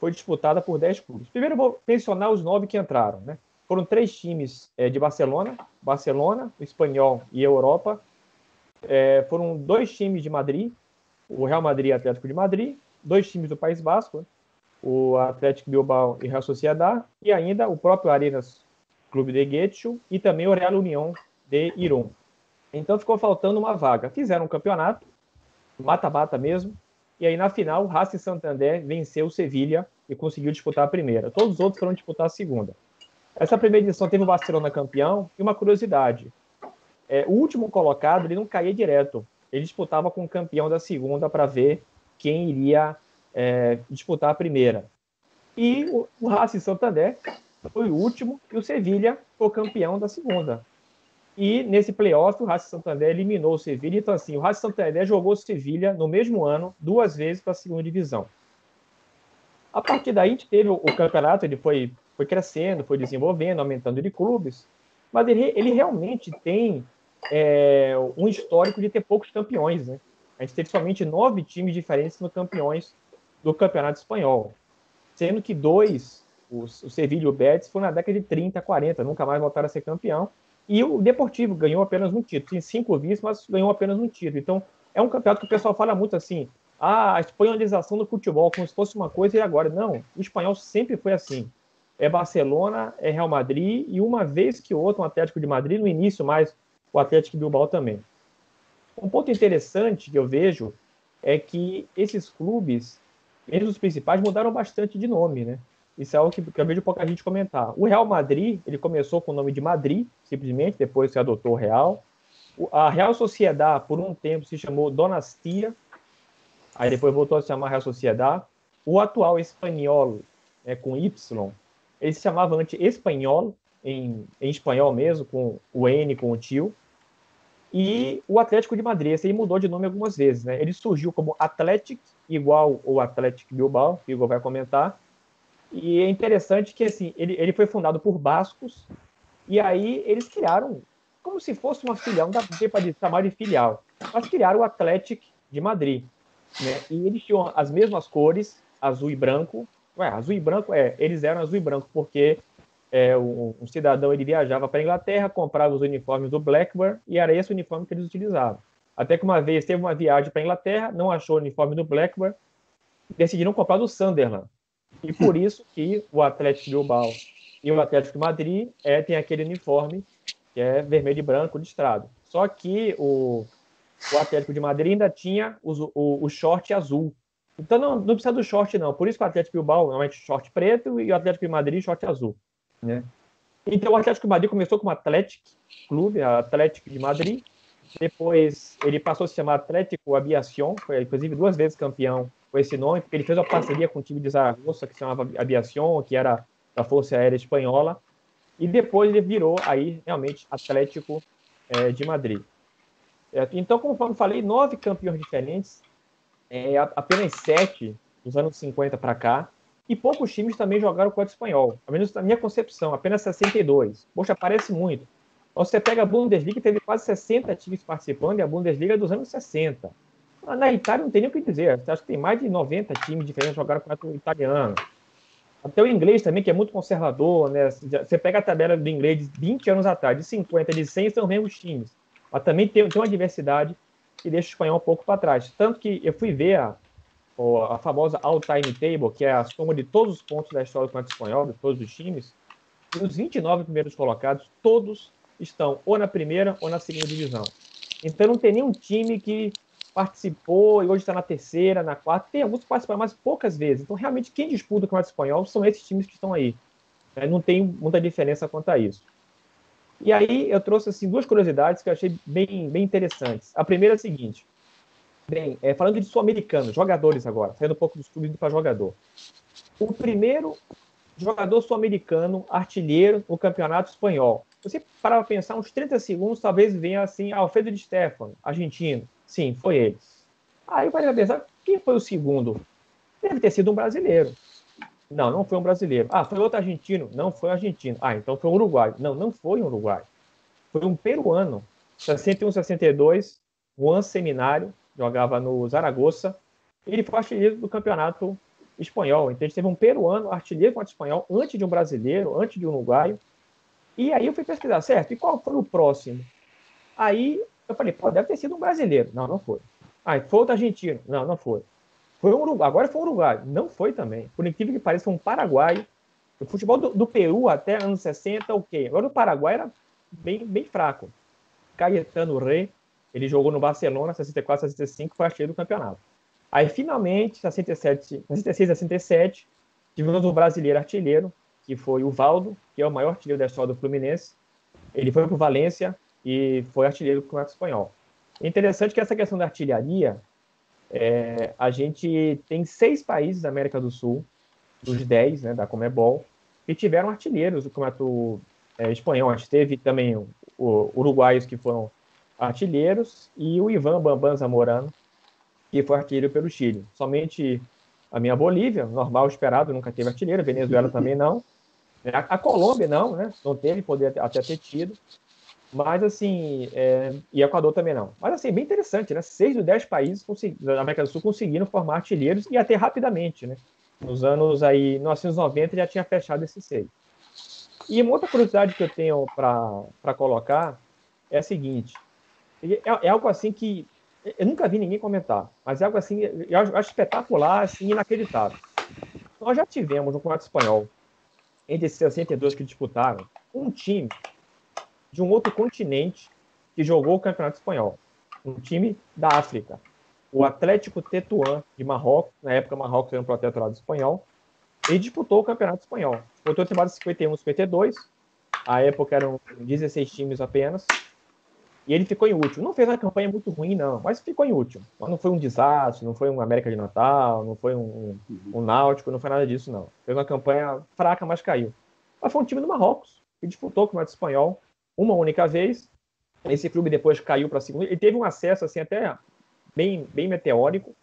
foi disputada por 10 clubes. Primeiro vou mencionar os nove que entraram, né? Foram três times é, de Barcelona, Barcelona, o Espanhol e a Europa. É, foram dois times de Madrid, o Real Madrid e o Atlético de Madrid, dois times do País Basco, o Atlético Bilbao e Real Sociedad, e ainda o próprio Arenas Clube de Getxo e também o Real União de Irún. Então ficou faltando uma vaga. Fizeram um campeonato, mata-mata mesmo, e aí na final o Racing Santander venceu o Sevilha e conseguiu disputar a primeira. Todos os outros foram disputar a segunda. Essa primeira edição teve o Barcelona campeão e uma curiosidade. É, o último colocado ele não caía direto. Ele disputava com o campeão da segunda para ver quem iria é, disputar a primeira. E o, o Racing Santander foi o último e o Sevilha foi campeão da segunda. E nesse playoff o Racing Santander eliminou o Sevilha. Então, assim, o Racing Santander jogou o Sevilha no mesmo ano, duas vezes para a segunda divisão. A partir daí, a gente teve o, o, campeonato, ele foi, foi crescendo, foi desenvolvendo, aumentando de clubes, mas ele, ele realmente tem é, um histórico de ter poucos campeões. Né? A gente teve somente nove times diferentes no campeões do Campeonato Espanhol, sendo que dois, os, o Sevilla e o Betis, foram na década de 30, 40, nunca mais voltaram a ser campeão, e o Deportivo ganhou apenas um título, tem cinco vices, mas ganhou apenas um título. Então, é um campeonato que o pessoal fala muito assim, ah, a espanholização do futebol, como se fosse uma coisa e agora. Não, o espanhol sempre foi assim. É Barcelona, é Real Madrid e uma vez que outro um Atlético de Madrid, no início mais o Atlético Bilbao também. Um ponto interessante que eu vejo é que esses clubes eles, os principais, mudaram bastante de nome, né? Isso é algo que, que eu vejo pouca gente comentar. O Real Madrid, ele começou com o nome de Madrid, simplesmente, depois se adotou o Real. A Real Sociedade, por um tempo, se chamou Donastia, aí depois voltou a se chamar Real Sociedade. O atual espanhol, né, com Y, ele se chamava antes Espanhol, em, em espanhol mesmo, com o N, com o tio. E o Atlético de Madrid, esse aí mudou de nome algumas vezes, né? Ele surgiu como Atlético, igual o Atlético Bilbao, que o Igor vai comentar, E é interessante que assim, ele, ele foi fundado por bascos, e aí eles criaram como se fosse uma filial, não dá para chamar de filial, mas criaram o Atlético de Madrid. Né? E eles tinham as mesmas cores, azul e branco. Ué, azul e branco, é, eles eram azul e branco porque é, um, um, cidadão ele viajava para a Inglaterra, comprava os uniformes do Blackburn e era esse o uniforme que eles utilizavam. Até que uma vez teve uma viagem para a Inglaterra, não achou o uniforme do Blackburn, decidiram comprar do Sunderland. E por isso que o Atlético de Bilbao e o Atlético de Madrid é, tem aquele uniforme que é vermelho e branco listrado. Só que o, o Atlético de Madrid ainda tinha o, o, o short azul. Então não, não, precisa do short, não. Por isso que o Atlético Bilbao normalmente short preto e o Atlético de Madrid short azul. Né? Então o Atlético de Madrid começou como Atlético Clube, Atlético de Madrid. Depois ele passou a se chamar Atlético Aviación, foi inclusive duas vezes campeão com esse nome, porque ele fez uma parceria com o time de Zaragoza, que se chamava Aviación, que era da Força Aérea Espanhola. E depois ele virou aí realmente Atlético é, de Madrid. É, então, eu falei, nove campeões diferentes, é, apenas sete dos anos 50 para cá, e poucos times também jogaram o espanhol. Ao menos na minha concepção, apenas 62. Poxa, parece muito. Você pega a Bundesliga, teve quase 60 times participando, e a Bundesliga é dos anos 60. Na Itália não tem nem o que dizer. Acho que tem mais de 90 times diferentes jogaram o italiano. Até o inglês também, que é muito conservador, né? Você pega a tabela do inglês de 20 anos atrás, de 50, de 100, são os mesmos times. Mas também tem, tem uma diversidade que deixa o espanhol um pouco para trás. Tanto que eu fui ver a, a famosa all-time table, que é a soma de todos os pontos da história do campeonato espanhol, de todos os times, e os 29 primeiros colocados, todos estão ou na primeira ou na segunda divisão. Então não tem nenhum time que participou e hoje está na terceira, na quarta. Tem alguns que participaram, mas poucas vezes. Então, realmente, quem disputa o Campeonato Espanhol são esses times que estão aí. É, não tem muita diferença quanto a isso. E aí eu trouxe assim, duas curiosidades que eu achei bem, bem interessantes. A primeira é a seguinte. Bem, é, falando de sul-americanos, jogadores agora, saindo um pouco dos clubes para jogador. O primeiro jogador sul-americano artilheiro no campeonato espanhol. Você para pensar uns 30 segundos, talvez venha assim, Alfredo de Stefano, argentino. Sim, foi eles. Aí eu parei a pensar, quem foi o segundo? Deve ter sido um brasileiro. Não, não foi um brasileiro. Ah, foi outro argentino? Não foi um argentino. Ah, então foi um uruguai. Não, não foi um uruguai. Foi um peruano. 61, 62, Juan Seminário, jogava no Zaragoza. Ele foi artilheiro do campeonato espanhol. Então a gente teve um peruano artilheiro contra espanhol antes de um brasileiro, antes de um uruguaio. E aí eu fui pesquisar, certo? E qual foi o próximo? Aí eu falei, pô, deve ter sido um brasileiro. Não, não foi. Ah, foi outro argentino. Não, não foi. Foi um Uruguai. Agora foi um Uruguai. Não foi também. Por incrível que pareça, foi um Paraguai. O futebol do, do Peru até anos 60, ok. Agora o Paraguai era bem, bem fraco. Cayetano Rey, ele jogou no Barcelona, 64, 65, foi artilheiro do campeonato. Aí, finalmente, 67, 66, 67, tivemos um brasileiro artilheiro, que foi o Valdo, que é o maior artilheiro da história do Fluminense. Ele foi para o Valência, e foi artilheiro do Campeonato Espanhol. É interessante que essa questão da artilharia, é, a gente tem seis países da América do Sul, dos dez, né, da Comebol, que tiveram artilheiros do Campeonato é, Espanhol. A gente teve também o, o, uruguaios que foram artilheiros e o Ivan Bambam Zamorano, que foi artilheiro pelo Chile. Somente a minha Bolívia, normal, esperado, nunca teve artilheiro, Venezuela também não. A, a Colômbia não, né? Não teve, poder até ter tido. Mas, assim, é... e Equador também não. Mas, assim, bem interessante, né? Seis dos dez países da América do Sul conseguiram formar artilheiros e até rapidamente, né? Nos anos aí, 1990 já tinha fechado esses seis. E uma outra curiosidade que eu tenho para colocar é a seguinte: é, é, algo assim que eu nunca vi ninguém comentar, mas é algo assim, eu acho espetacular, assim, inacreditável. Nós já tivemos no Campeonato Espanhol, entre esses 62 que disputaram, um time de um outro continente que jogou o Campeonato Espanhol. Um time da África. O Atlético Tetuán de Marrocos, na época Marrocos era um protetorado espanhol, e disputou o Campeonato Espanhol. Disputou a temporada 51 52, a época eram 16 times apenas, e ele ficou em último. Não fez uma campanha muito ruim, não, mas ficou em último. Mas não foi um desastre, não foi um América de Natal, não foi um, um Náutico, não foi nada disso, não. Fez uma campanha fraca, mas caiu. Mas foi um time do Marrocos, que disputou o Campeonato Espanhol, uma única vez. Esse clube depois caiu para a segunda. Ele teve um acesso assim até bem, bem meteórico.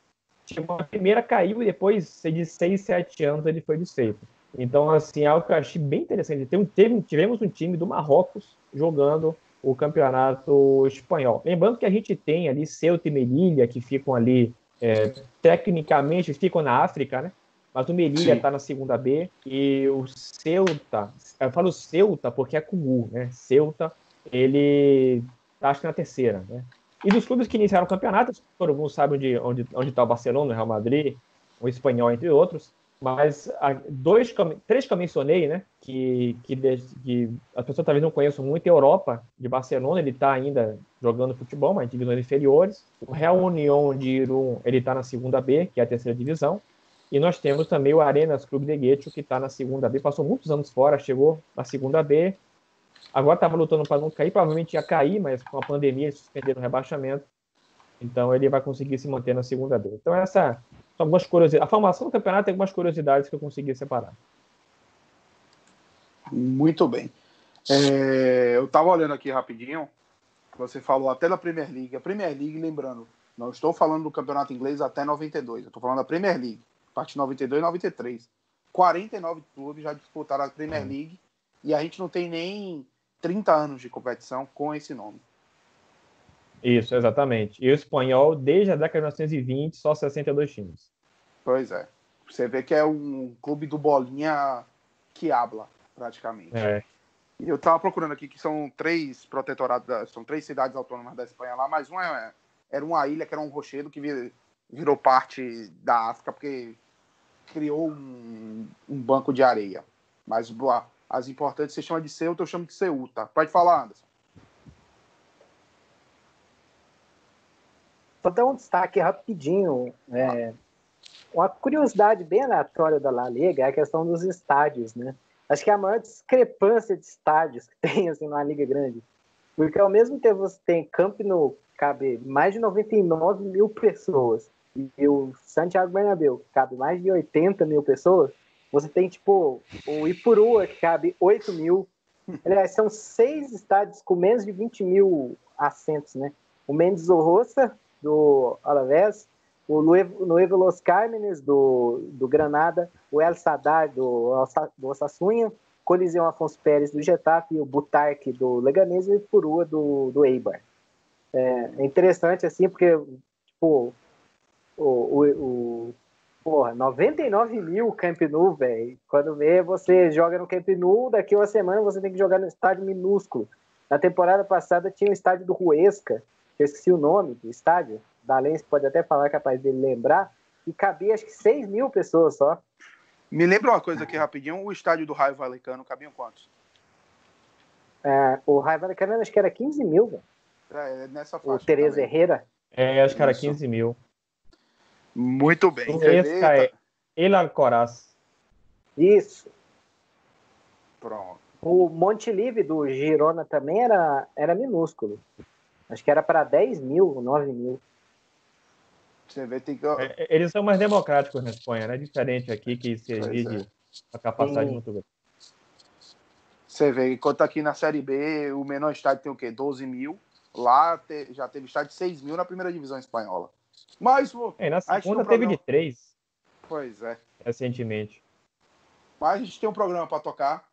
Tipo, a primeira caiu e depois de seis, sete anos ele foi desfeito. Então, assim, algo que eu achei bem interessante. Um, teve, tivemos um time do Marrocos jogando o campeonato espanhol. Lembrando que a gente tem ali Ceuta e Melilla, que ficam ali, é, tecnicamente, ficam na África, né? Mas o Melilla está na segunda B e o Ceuta, eu falo Ceuta porque é com U, né? Ceuta, ele tá, acho que na terceira, né? E dos clubes que iniciaram o campeonato, todo mundo sabe onde está onde, onde tá o Barcelona, o Real Madrid, o Espanhol, entre outros. Mas dois, três que eu mencionei, né? Que, que, que as pessoas talvez não conheçam muito, a Europa de Barcelona, ele está ainda jogando futebol, mas em divisões inferiores. O Real União de Irum, ele está na segunda B, que é a terceira divisão. E nós temos também o Arenas Clube de Guecho, que está na segunda B, passou muitos anos fora, chegou na segunda B. Agora estava lutando para não cair, provavelmente ia cair, mas com a pandemia eles suspenderam o rebaixamento. Então ele vai conseguir se manter na segunda B. Então essa algumas curiosidades. A formação do campeonato tem algumas curiosidades que eu consegui separar. Muito bem. É, eu estava olhando aqui rapidinho. Você falou até da Premier League. A Premier League, lembrando, não estou falando do campeonato inglês até 92. Eu estou falando da Premier League, de 92 e 93. 49 clubes já disputaram a Premier League e a gente não tem nem 30 anos de competição com esse nome. Isso, exatamente. E o espanhol, desde a década de 1920, só 62 times. Pois é. Você vê que é um clube do bolinha que habla, praticamente. É. E eu tava procurando aqui que são três protetorados, são três cidades autônomas da Espanha lá, mas uma é, era uma ilha que era um rochedo que virou parte da África porque criou um, um banco de areia. Mas as importantes você chama de Ceuta, eu chamo de Ceuta. Pode falar, Anderson. Vou dar um destaque rapidinho. É, uma curiosidade bem aleatória da La Liga é a questão dos estádios, né? Acho que é a maior discrepância de estádios que tem assim, numa liga grande. Porque ao mesmo tempo você tem Camp Nou, cabe mais de 99 mil pessoas, e o Santiago Bernabéu, que cabe mais de 80 mil pessoas, você tem, tipo, o Ipurua, que cabe 8 mil. Aliás, são seis estádios com menos de 20 mil assentos, né? O Mendes Roça, do Alavés, o Nuevo Los Cármenes, do, do Granada, o El Sadar, do, do Osassunha, Coliseu Afonso Pérez, do Getafe, o Butarque, do Leganés e o Purua, do, do Eibar. É, é, interessante, assim, porque, tipo, o, o, o porra, 99 mil Camp Nou, velho. Quando vê, você joga no Camp Nou, daqui uma semana você tem que jogar no estádio minúsculo. Na temporada passada tinha o estádio do Ruesca, eu esqueci o nome do estádio, Dalense pode até falar capaz dele lembrar, e cabia acho que 6 mil pessoas só. Me lembra uma coisa aqui rapidinho, o estádio do Raio Valecano cabiam quantos? É, o Raio Valecano acho que era 15 mil, velho. É, nessa faixa. O Tereza também. Herrera. É, acho que era 15 mil. Muito bem. Esse é El Alcoraz. Isso. Pronto. O Monte Livre do Girona também era, era minúsculo. Acho que era para 10 mil, 9 mil. Você vê, tem que... É, é, eles são mais democráticos na Espanha, né? Diferente aqui, que se exige é. a capacidade Sim. muito grande. Você vê, enquanto aqui na Série B, o menor estádio tem o quê? 12 mil. Lá te, já teve estádio de 6 mil na primeira divisão espanhola. Mas, é, na segunda teve programa... de 3. Pois é. Recentemente. Mas a gente tem um programa para tocar.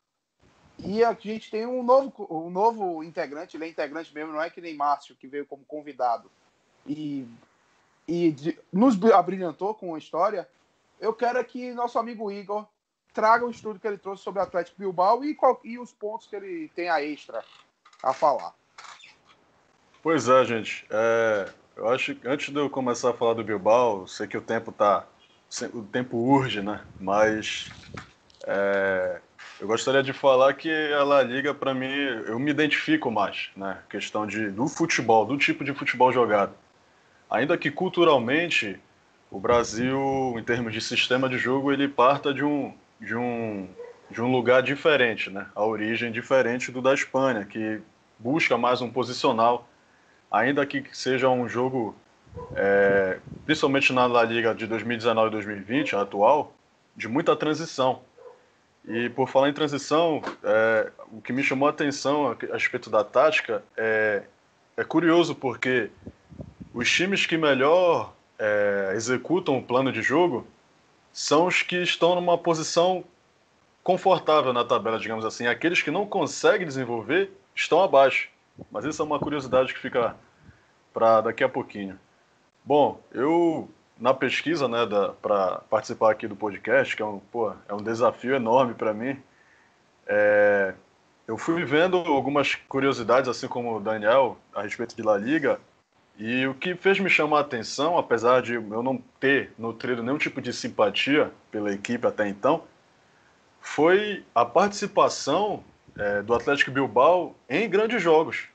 E a gente tem um novo, um novo integrante, ele é integrante mesmo, não é que nem Márcio, que veio como convidado e, e de, nos abrilhantou com a história. Eu quero que nosso amigo Igor traga o estudo que ele trouxe sobre o Atlético Bilbao e, qual, e os pontos que ele tem a extra a falar. Pois é, gente. É, eu acho que antes de eu começar a falar do Bilbao, sei que o tempo tá. O tempo urge, né? Mas é, eu gostaria de falar que a Liga, para mim, eu me identifico mais, né? Questão de, do futebol, do tipo de futebol jogado. Ainda que culturalmente o Brasil, em termos de sistema de jogo, ele parta de um, de um, de um lugar diferente, né? A origem diferente do da Espanha, que busca mais um posicional, ainda que seja um jogo, é, principalmente na La Liga de 2019 e 2020, a atual, de muita transição e por falar em transição, é, o que me chamou a atenção a respeito da tática é, é curioso porque os times que melhor é, executam o plano de jogo são os que estão numa posição confortável na tabela, digamos assim. Aqueles que não conseguem desenvolver estão abaixo. Mas isso é uma curiosidade que fica para daqui a pouquinho. Bom, eu na pesquisa, né, para participar aqui do podcast, que é um, pô, é um desafio enorme para mim, é, eu fui vendo algumas curiosidades, assim como o Daniel, a respeito de La Liga, e o que fez me chamar a atenção, apesar de eu não ter nutrido nenhum tipo de simpatia pela equipe até então, foi a participação é, do Atlético Bilbao em grandes jogos.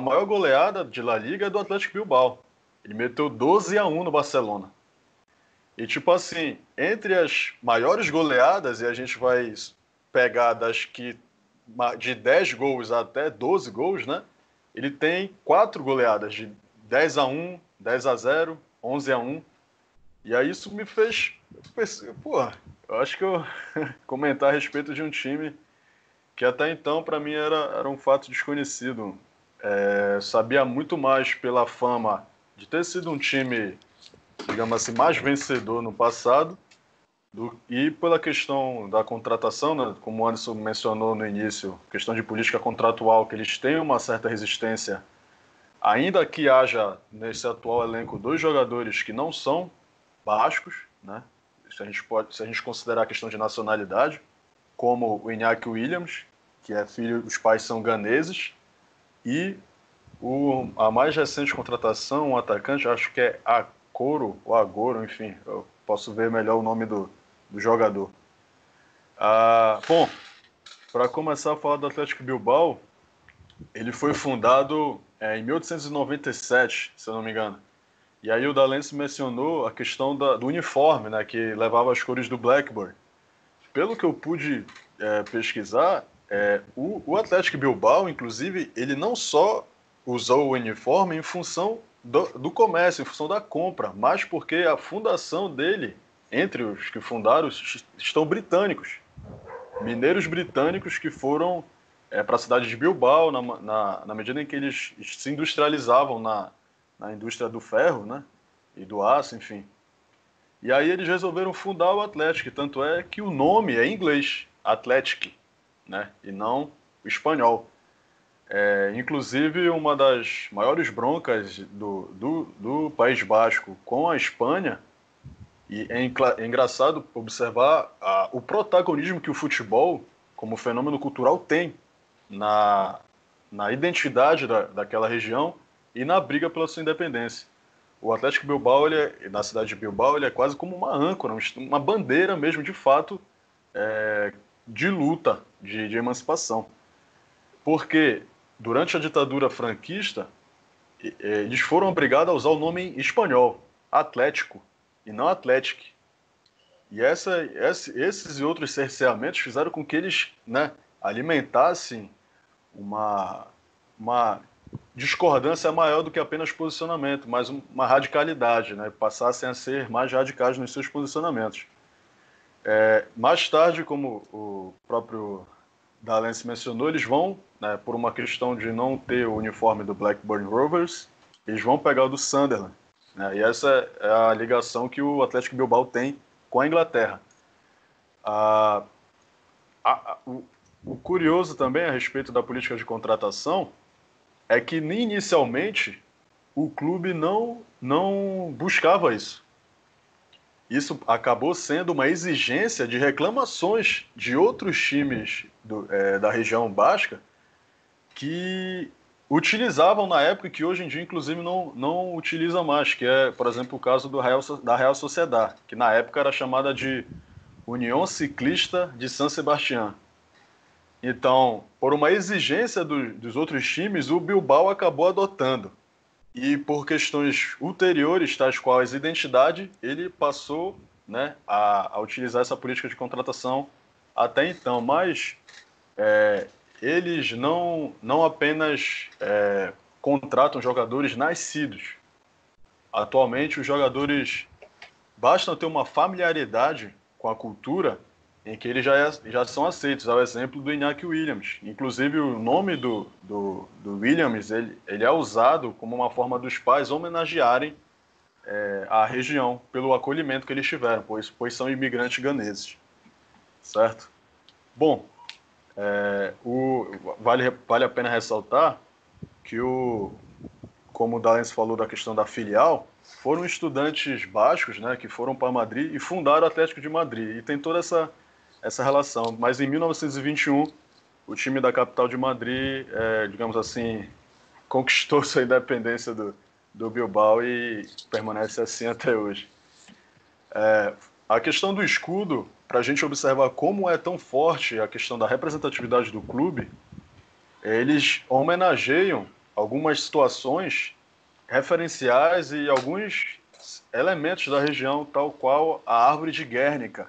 A maior goleada de La Liga é do Atlético Bilbao. Ele meteu 12 a 1 no Barcelona. E tipo assim, entre as maiores goleadas, e a gente vai pegar das que de 10 gols até 12 gols, né? Ele tem quatro goleadas de 10 a 1, 10 a 0, 11 a 1. E aí isso me fez, pô, eu acho que eu comentar a respeito de um time que até então para mim era, era um fato desconhecido, é, sabia muito mais pela fama de ter sido um time, digamos assim, mais vencedor no passado do, e pela questão da contratação, né, como o Anderson mencionou no início, questão de política contratual, que eles têm uma certa resistência, ainda que haja nesse atual elenco dois jogadores que não são bascos, né, se a gente pode, se a gente considerar a questão de nacionalidade, como o Iñaki Williams, que é filho, os pais são ganeses, e o, a mais recente contratação, um atacante, acho que é Acoro, ou Agoro, enfim, eu posso ver melhor o nome do, do jogador. Ah, bom, para começar a falar do Atlético Bilbao, ele foi fundado é, em 1897, se eu não me engano. E aí o Dalense mencionou a questão da, do uniforme, né, que levava as cores do Blackburn. Pelo que eu pude é, pesquisar, é, o, o Atlético Bilbao, inclusive, ele não só usou o uniforme em função do, do, comércio, em função da compra, mas porque a fundação dele, entre os que fundaram, estão britânicos. Mineiros britânicos que foram é, para a cidade de Bilbao, na, na, na, medida em que eles se industrializavam na, na indústria do ferro né, e do aço, enfim. E aí eles resolveram fundar o Atlético, tanto é que o nome é em inglês, Athletic né? e não o espanhol. É, inclusive, uma das maiores broncas do, do, do, País Basco com a Espanha, e é, é engraçado observar a, o protagonismo que o futebol, como fenômeno cultural, tem na, na identidade da, daquela região e na briga pela sua independência. O Atlético Bilbao, ele é, na cidade de Bilbao, ele é quase como uma âncora, uma bandeira mesmo, de fato, é, de luta, de, de emancipação. Porque durante a ditadura franquista, eles foram obrigados a usar o nome espanhol, Atlético, e não Atlético. E essa, esses e outros cerceamentos fizeram com que eles né, alimentassem uma, uma discordância maior do que apenas posicionamento, mas uma radicalidade, né, passassem a ser mais radicais nos seus posicionamentos. É, mais tarde, como o próprio Dalence mencionou, eles vão, né, por uma questão de não ter o uniforme do Blackburn Rovers, eles vão pegar o do Sunderland. Né, e essa é a ligação que o Atlético Bilbao tem com a Inglaterra. a, a, o, o curioso também a respeito da política de contratação é que inicialmente o clube não, não buscava isso isso acabou sendo uma exigência de reclamações de outros times do, é, da região basca que utilizavam na época que hoje em dia, inclusive, não, não utiliza mais, que é, por exemplo, o caso do Real, da Real Sociedade, que na época era chamada de União Ciclista de San Sebastián. Então, por uma exigência do, dos outros times, o Bilbao acabou adotando. E por questões ulteriores, tais quais identidade, ele passou né, a, a utilizar essa política de contratação até então. Mas é, eles não, não apenas é, contratam jogadores nascidos. Atualmente, os jogadores bastam ter uma familiaridade com a cultura em que eles já, é, já são aceitos, ao exemplo do Iñaki Williams. Inclusive, o nome do, do, do Williams ele, ele é usado como uma forma dos pais homenagearem é, a região pelo acolhimento que eles tiveram, pois, pois são imigrantes ganeses. Certo? Bom, é, o, vale, vale a pena ressaltar que, o, como o Dalens falou da questão da filial, foram estudantes bascos né, que foram para Madrid e fundaram o Atlético de Madrid. E tem toda essa essa relação. Mas em 1921, o time da capital de Madrid, é, digamos assim, conquistou sua independência do, do Bilbao e permanece assim até hoje. É, a questão do escudo, para a gente observar como é tão forte a questão da representatividade do clube, eles homenageiam algumas situações referenciais e alguns elementos da região, tal qual a árvore de Guernica,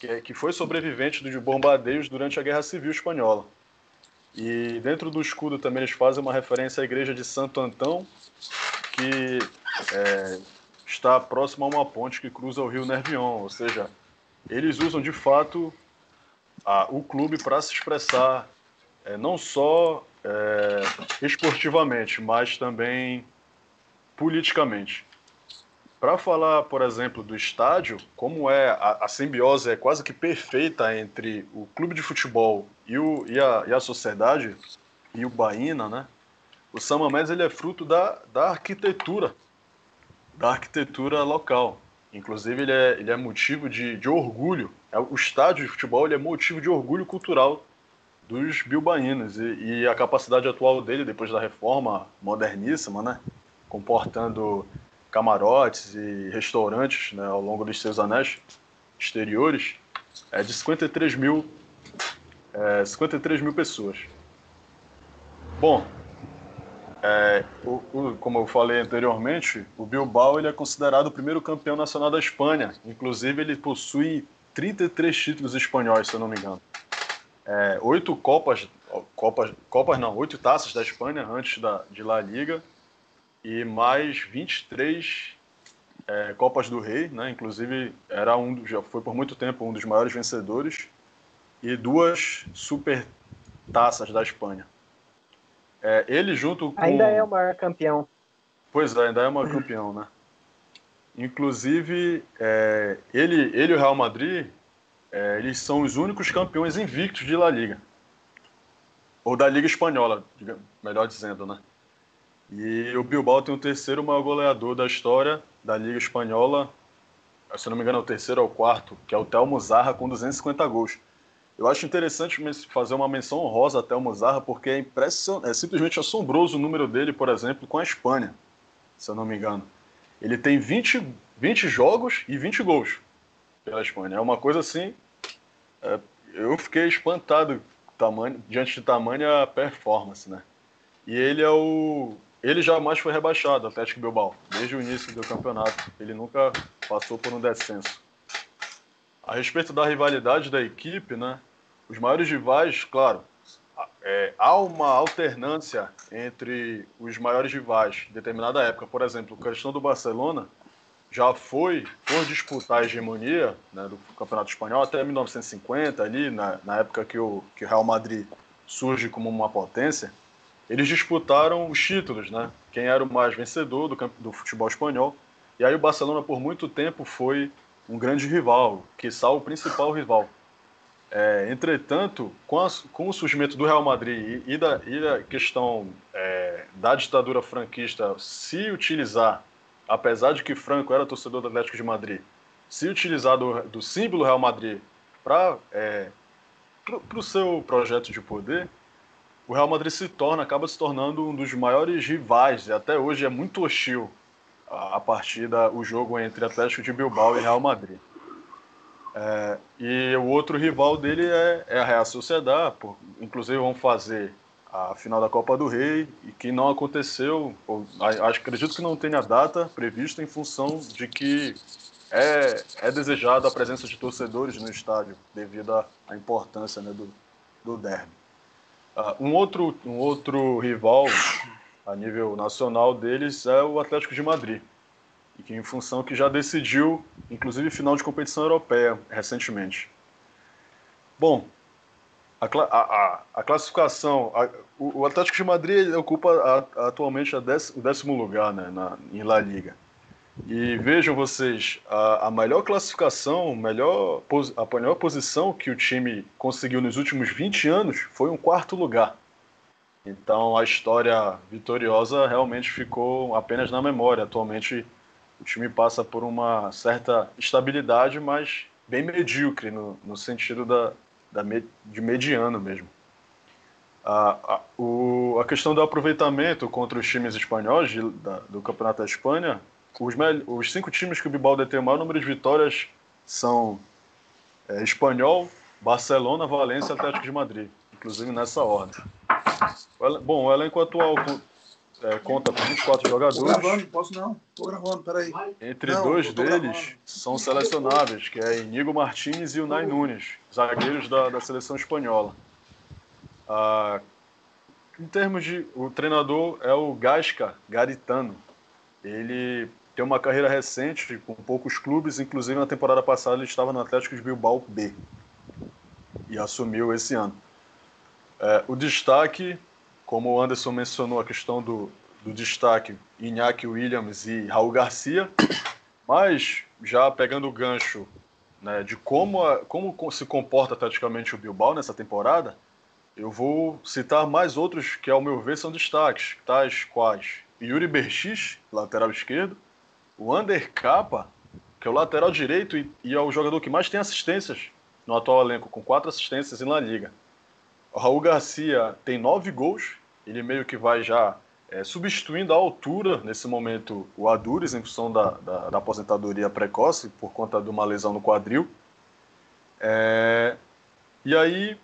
que, que foi sobrevivente de bombardeios durante a Guerra Civil Espanhola. E dentro do escudo também eles fazem uma referência à igreja de Santo Antão, que é, está próximo a uma ponte que cruza o rio Nervion, ou seja, eles usam de fato a, o clube para se expressar é, não só é, esportivamente, mas também politicamente. Para falar, por exemplo, do estádio, como é a, a, simbiose é quase que perfeita entre o clube de futebol e, o, e, a, e a sociedade, e o Baína, né? O São Mamés ele é fruto da, da arquitetura, da arquitetura local. Inclusive, ele é, ele é motivo de, de orgulho. É, o estádio de futebol ele é motivo de orgulho cultural dos bilbaínos. E, e a capacidade atual dele, depois da reforma moderníssima, né? comportando camarotes e restaurantes né, ao longo dos seus anéis exteriores é de 53 mil, é, 53 mil pessoas. Bom, é, o, o, como eu falei anteriormente, o Bilbao ele é considerado o primeiro campeão nacional da Espanha. Inclusive, ele possui 33 títulos espanhóis, se eu não me engano. É, oito Copas, Copas, Copas não, oito taças da Espanha antes da, de La Liga e mais 23 é, Copas do Rei, né? Inclusive era um, já foi por muito tempo um dos maiores vencedores e duas super taças da Espanha. É, ele junto com ainda é o maior campeão. Pois é, ainda é o maior campeão, né? Inclusive é, ele, ele e o Real Madrid, é, eles são os únicos campeões invictos de La Liga ou da Liga espanhola, melhor dizendo, né? E o Bilbao tem o terceiro maior goleador da história da Liga Espanhola. Se não me engano, é o terceiro ou quarto, que é o Telmo Zarra, com 250 gols. Eu acho interessante fazer uma menção honrosa a Telmo Zarra, porque é, impression... é simplesmente assombroso o número dele, por exemplo, com a Espanha, se eu não me engano. Ele tem 20, 20 jogos e 20 gols pela Espanha. É uma coisa assim. É... eu fiquei espantado tamanho, diante de tamanha performance, né? E ele é o ele jamais foi rebaixado, Atlético Bilbao, desde o início do campeonato. Ele nunca passou por um descenso. A respeito da rivalidade da equipe, né, os maiores rivais, claro, é, há uma alternância entre os maiores rivais em determinada época. Por exemplo, o questão do Barcelona já foi por disputar a hegemonia né, do Campeonato Espanhol até 1950, ali, na, na época que o, que o Real Madrid surge como uma potência eles disputaram os títulos, né? Quem era o mais vencedor do, do futebol espanhol. E aí o Barcelona, por muito tempo, foi um grande rival, quiçá o principal rival. É, entretanto, com, a, com, o surgimento do Real Madrid e, e, da, e da, questão é, da ditadura franquista se utilizar, apesar de que Franco era torcedor do Atlético de Madrid, se utilizar do, do símbolo Real Madrid para é, o seu projeto de poder, o Real Madrid se torna, acaba se tornando um dos maiores rivais, e até hoje é muito hostil a, a partida, o jogo entre Atlético de Bilbao e Real Madrid. É, e o outro rival dele é, é a Real Sociedad, por, inclusive vão fazer a final da Copa do Rei, e que não aconteceu, ou, acho, acredito que não tenha data prevista em função de que é, é desejada a presença de torcedores no estádio, devido à, importância né, do, do derby. Uh, um, outro, um outro rival a nível nacional deles é o Atlético de Madrid, e que em função que já decidiu, inclusive, final de competição europeia recentemente. Bom, a, a, a classificação, a, o, Atlético de Madrid ocupa atualmente décimo, o décimo lugar né, na, em La Liga. E vejam vocês, a, a melhor classificação, melhor, a melhor posição que o time conseguiu nos últimos 20 anos foi um quarto lugar. Então a história vitoriosa realmente ficou apenas na memória. Atualmente o time passa por uma certa estabilidade, mas bem medíocre no, no sentido da, da, de mediano mesmo. A, a, o, a questão do aproveitamento contra os times espanhóis de, da, do Campeonato da Espanha os, os cinco times que o Bilbao detém o maior número de vitórias são é, Espanhol, Barcelona, Valência e Atlético de Madrid, inclusive nessa ordem. Bom, o elenco atual é, conta com 24 jogadores. Tô gravando, posso não. Tô gravando, peraí. Entre não, dois deles gravando. são selecionáveis, que é Inigo Martins e o Nai Nunes, zagueiros da, da seleção espanhola. Ah, em termos de. O treinador é o Gasca Garitano. Ele tem uma carreira recente com poucos clubes, inclusive na temporada passada ele estava no Atlético de Bilbao B e assumiu esse ano. É, o destaque, como o Anderson mencionou, a questão do, do destaque Iñaki Williams e Raul Garcia, mas já pegando o gancho né, de como, a, como se comporta taticamente o Bilbao nessa temporada, eu vou citar mais outros que, ao meu ver, são destaques, tais quais Yuri Berchis, lateral esquerdo, o Ander Capa, que é o lateral direito e, e, é o jogador que mais tem assistências no atual elenco, com quatro assistências em La Liga. O Raul Garcia tem nove gols, ele meio que vai já é, substituindo à altura, nesse momento, o Adures, em função da, da, da aposentadoria precoce, por conta de uma lesão no quadril. É, e aí,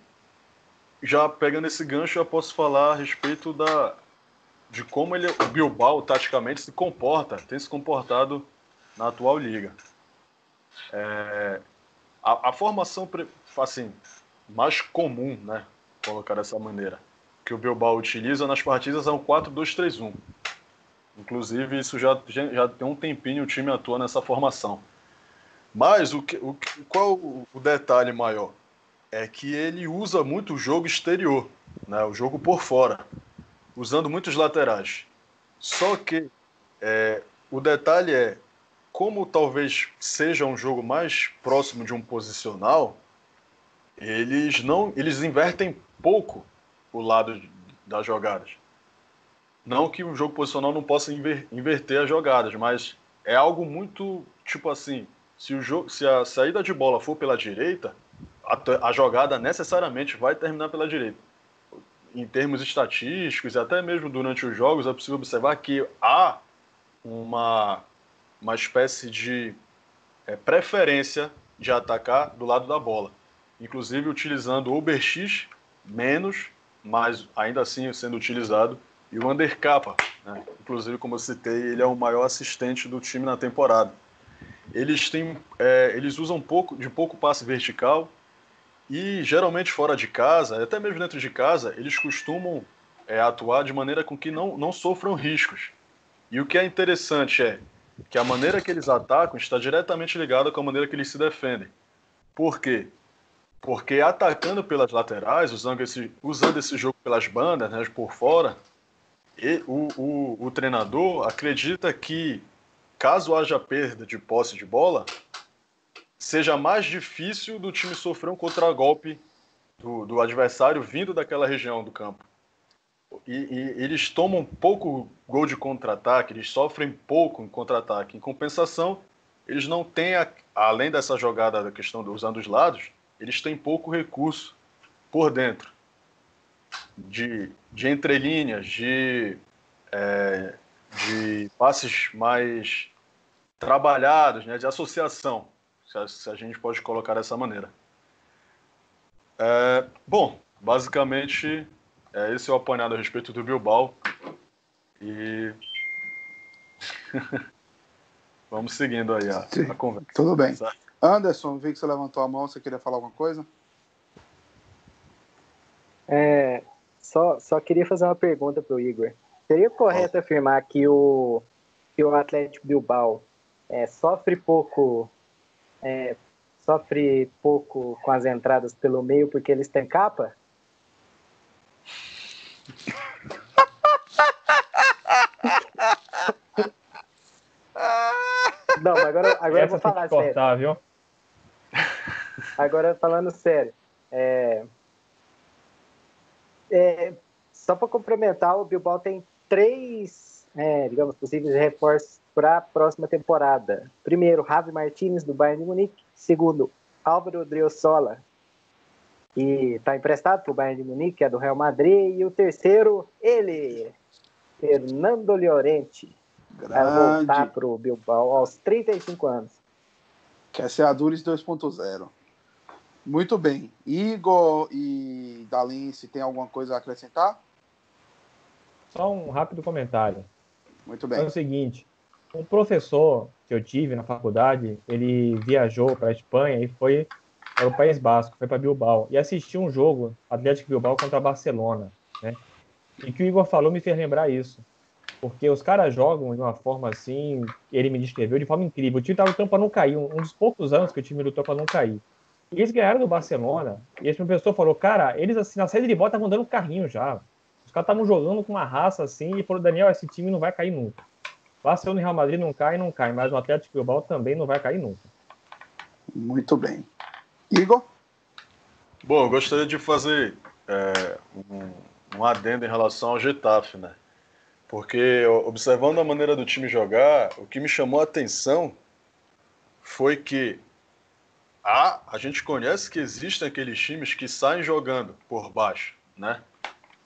já pegando esse gancho, eu posso falar a respeito da, de como ele, o Bilbao, taticamente, se comporta, tem se comportado na atual liga. É, a, a, formação assim, mais comum, né, colocar dessa maneira, que o Bilbao utiliza nas partidas é um 4-2-3-1. Inclusive, isso já, já tem um tempinho o time atua nessa formação. Mas o que, o, qual o detalhe maior? É que ele usa muito o jogo exterior, né, o jogo por fora usando muitos laterais. Só que é, o detalhe é, como talvez seja um jogo mais próximo de um posicional, eles não, eles invertem pouco o lado das jogadas. Não que o jogo posicional não possa inver, inverter as jogadas, mas é algo muito tipo assim, se o jogo, se a saída de bola for pela direita, a, a jogada necessariamente vai terminar pela direita em termos estatísticos e até mesmo durante os jogos, é possível observar que há uma, uma espécie de é, preferência de atacar do lado da bola. Inclusive utilizando o Berx menos, mas ainda assim sendo utilizado, e o Undercapa. Né? Inclusive, como eu citei, ele é o maior assistente do time na temporada. Eles, têm, é, eles usam pouco, de pouco passe vertical, e geralmente fora de casa, até mesmo dentro de casa, eles costumam é, atuar de maneira com que não, não sofram riscos. E o que é interessante é que a maneira que eles atacam está diretamente ligada com a maneira que eles se defendem. Por quê? Porque atacando pelas laterais, usando esse, usando esse jogo pelas bandas, né, por fora, e o, o, o treinador acredita que, caso haja perda de posse de bola, seja mais difícil do time sofrer um contragolpe do, do adversário vindo daquela região do campo. E, e eles tomam pouco gol de contra-ataque, eles sofrem pouco em contra-ataque. Em compensação, eles não têm, a, além dessa jogada da questão usando os lados, eles têm pouco recurso por dentro. de, de entrelinhas, de, é, de passes mais trabalhados, né, de associação, se a, gente pode colocar dessa maneira. É, bom, basicamente, é, esse é o apanhado a respeito do Bilbao. E vamos seguindo aí a, a conversa. Tudo bem. Certo? Anderson, vi que você levantou a mão, você queria falar alguma coisa? É, só, só queria fazer uma pergunta para o Igor. Seria correto afirmar que o, que o Atlético Bilbao é, sofre pouco é, sofre pouco com as entradas pelo meio porque eles têm capa? Não, agora, agora eu vou falar sério. viu? Agora falando sério, é, é, só para complementar, o Bilbao tem três, é, digamos, possíveis reforços para a próxima temporada. Primeiro, Javi Martinez, do Bayern de Munique. Segundo, Álvaro Driosola, que está emprestado para o Bayern de Munique, que é do Real Madrid. E o terceiro, ele, Fernando Llorente, vai voltar para o Bilbao aos 35 anos. Quer ser a Duris 2.0. Muito bem. Igor e Dalince, tem alguma coisa a acrescentar? Só um rápido comentário. Muito bem. É o seguinte, um professor que eu tive na faculdade, ele viajou para a Espanha e foi para o País Basco, foi para Bilbao e assistiu um jogo Atlético Bilbao contra Barcelona, né? E que o Igor falou me fez lembrar isso, porque os caras jogam de uma forma assim, ele me descreveu de forma incrível. O time estava lutando para não cair, um dos poucos anos que o time lutou para não cair. E eles ganharam do Barcelona. E esse professor falou, cara, eles assim, na saída de bola estavam dando carrinho já. Os caras estavam jogando com uma raça assim e falou, Daniel, esse time não vai cair nunca. Barcelona e Real Madrid não cai, não cai, mas o Atlético Bilbao também não vai cair nunca. Muito bem. Igor? Bom, eu gostaria de fazer é, um, um adendo em relação ao Getafe, né? Porque observando a maneira do time jogar, o que me chamou a atenção foi que a, a gente conhece que existem aqueles times que saem jogando por baixo, né?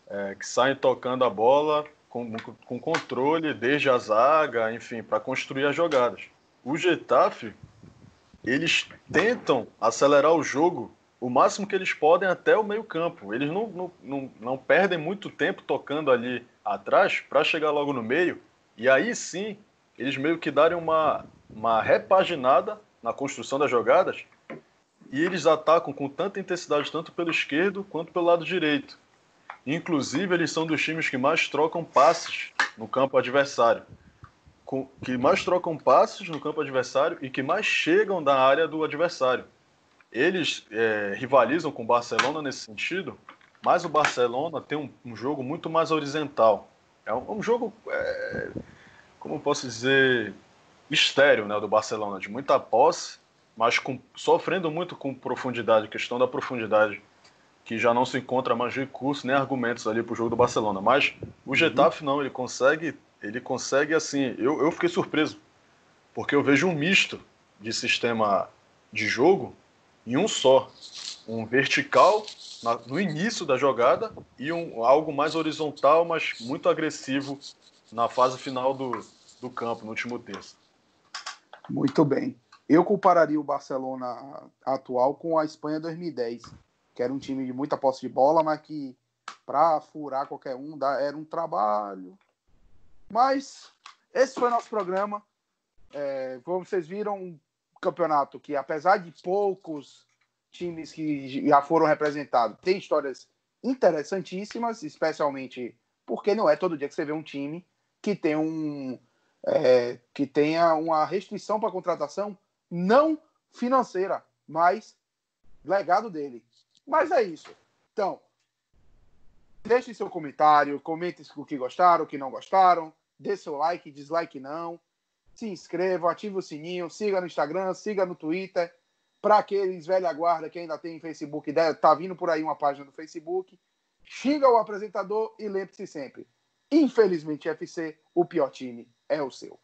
É, que saem tocando a bola com, com controle desde a zaga, enfim, para construir as jogadas. O Getafe, eles tentam acelerar o jogo o máximo que eles podem até o meio-campo. Eles não, não, não, não, perdem muito tempo tocando ali atrás para chegar logo no meio. E aí sim, eles meio que darem uma, uma repaginada na construção das jogadas e eles atacam com tanta intensidade tanto pelo esquerdo quanto pelo lado direito. Inclusive, eles são dos times que mais trocam passes no campo adversário. Com, que mais trocam passes no campo adversário e que mais chegam da área do adversário. Eles é, rivalizam com o Barcelona nesse sentido, mas o Barcelona tem um, um jogo muito mais horizontal. É um, um jogo, é, como posso dizer, estéreo né, do Barcelona, de muita posse mas com, sofrendo muito com profundidade, questão da profundidade, que já não se encontra mais recurso nem argumentos ali para o jogo do Barcelona. Mas o uhum. Getafe não, ele consegue, ele consegue assim. Eu, eu fiquei surpreso, porque eu vejo um misto de sistema de jogo em um só, um vertical na, no início da jogada e um algo mais horizontal, mas muito agressivo na fase final do, do campo, no último terço. Muito bem. Eu compararia o Barcelona atual com a Espanha 2010, que era um time de muita posse de bola, mas que para furar qualquer um era um trabalho. Mas esse foi nosso programa. É, como vocês viram, um campeonato que, apesar de poucos times que já foram representados, tem histórias interessantíssimas, especialmente porque não é todo dia que você vê um time que tem um é, que tenha uma restrição para contratação não financeira, mas legado dele. Mas é isso. Então, deixe seu comentário, comente o que gostaram, o que não gostaram, dê seu like, dislike não, se inscreva, ative o sininho, siga no Instagram, siga no Twitter. Para aqueles velha guarda que ainda tem Facebook, tá vindo por aí uma página do Facebook, xinga o apresentador e lembre-se sempre: infelizmente, FC, o pior time é o seu.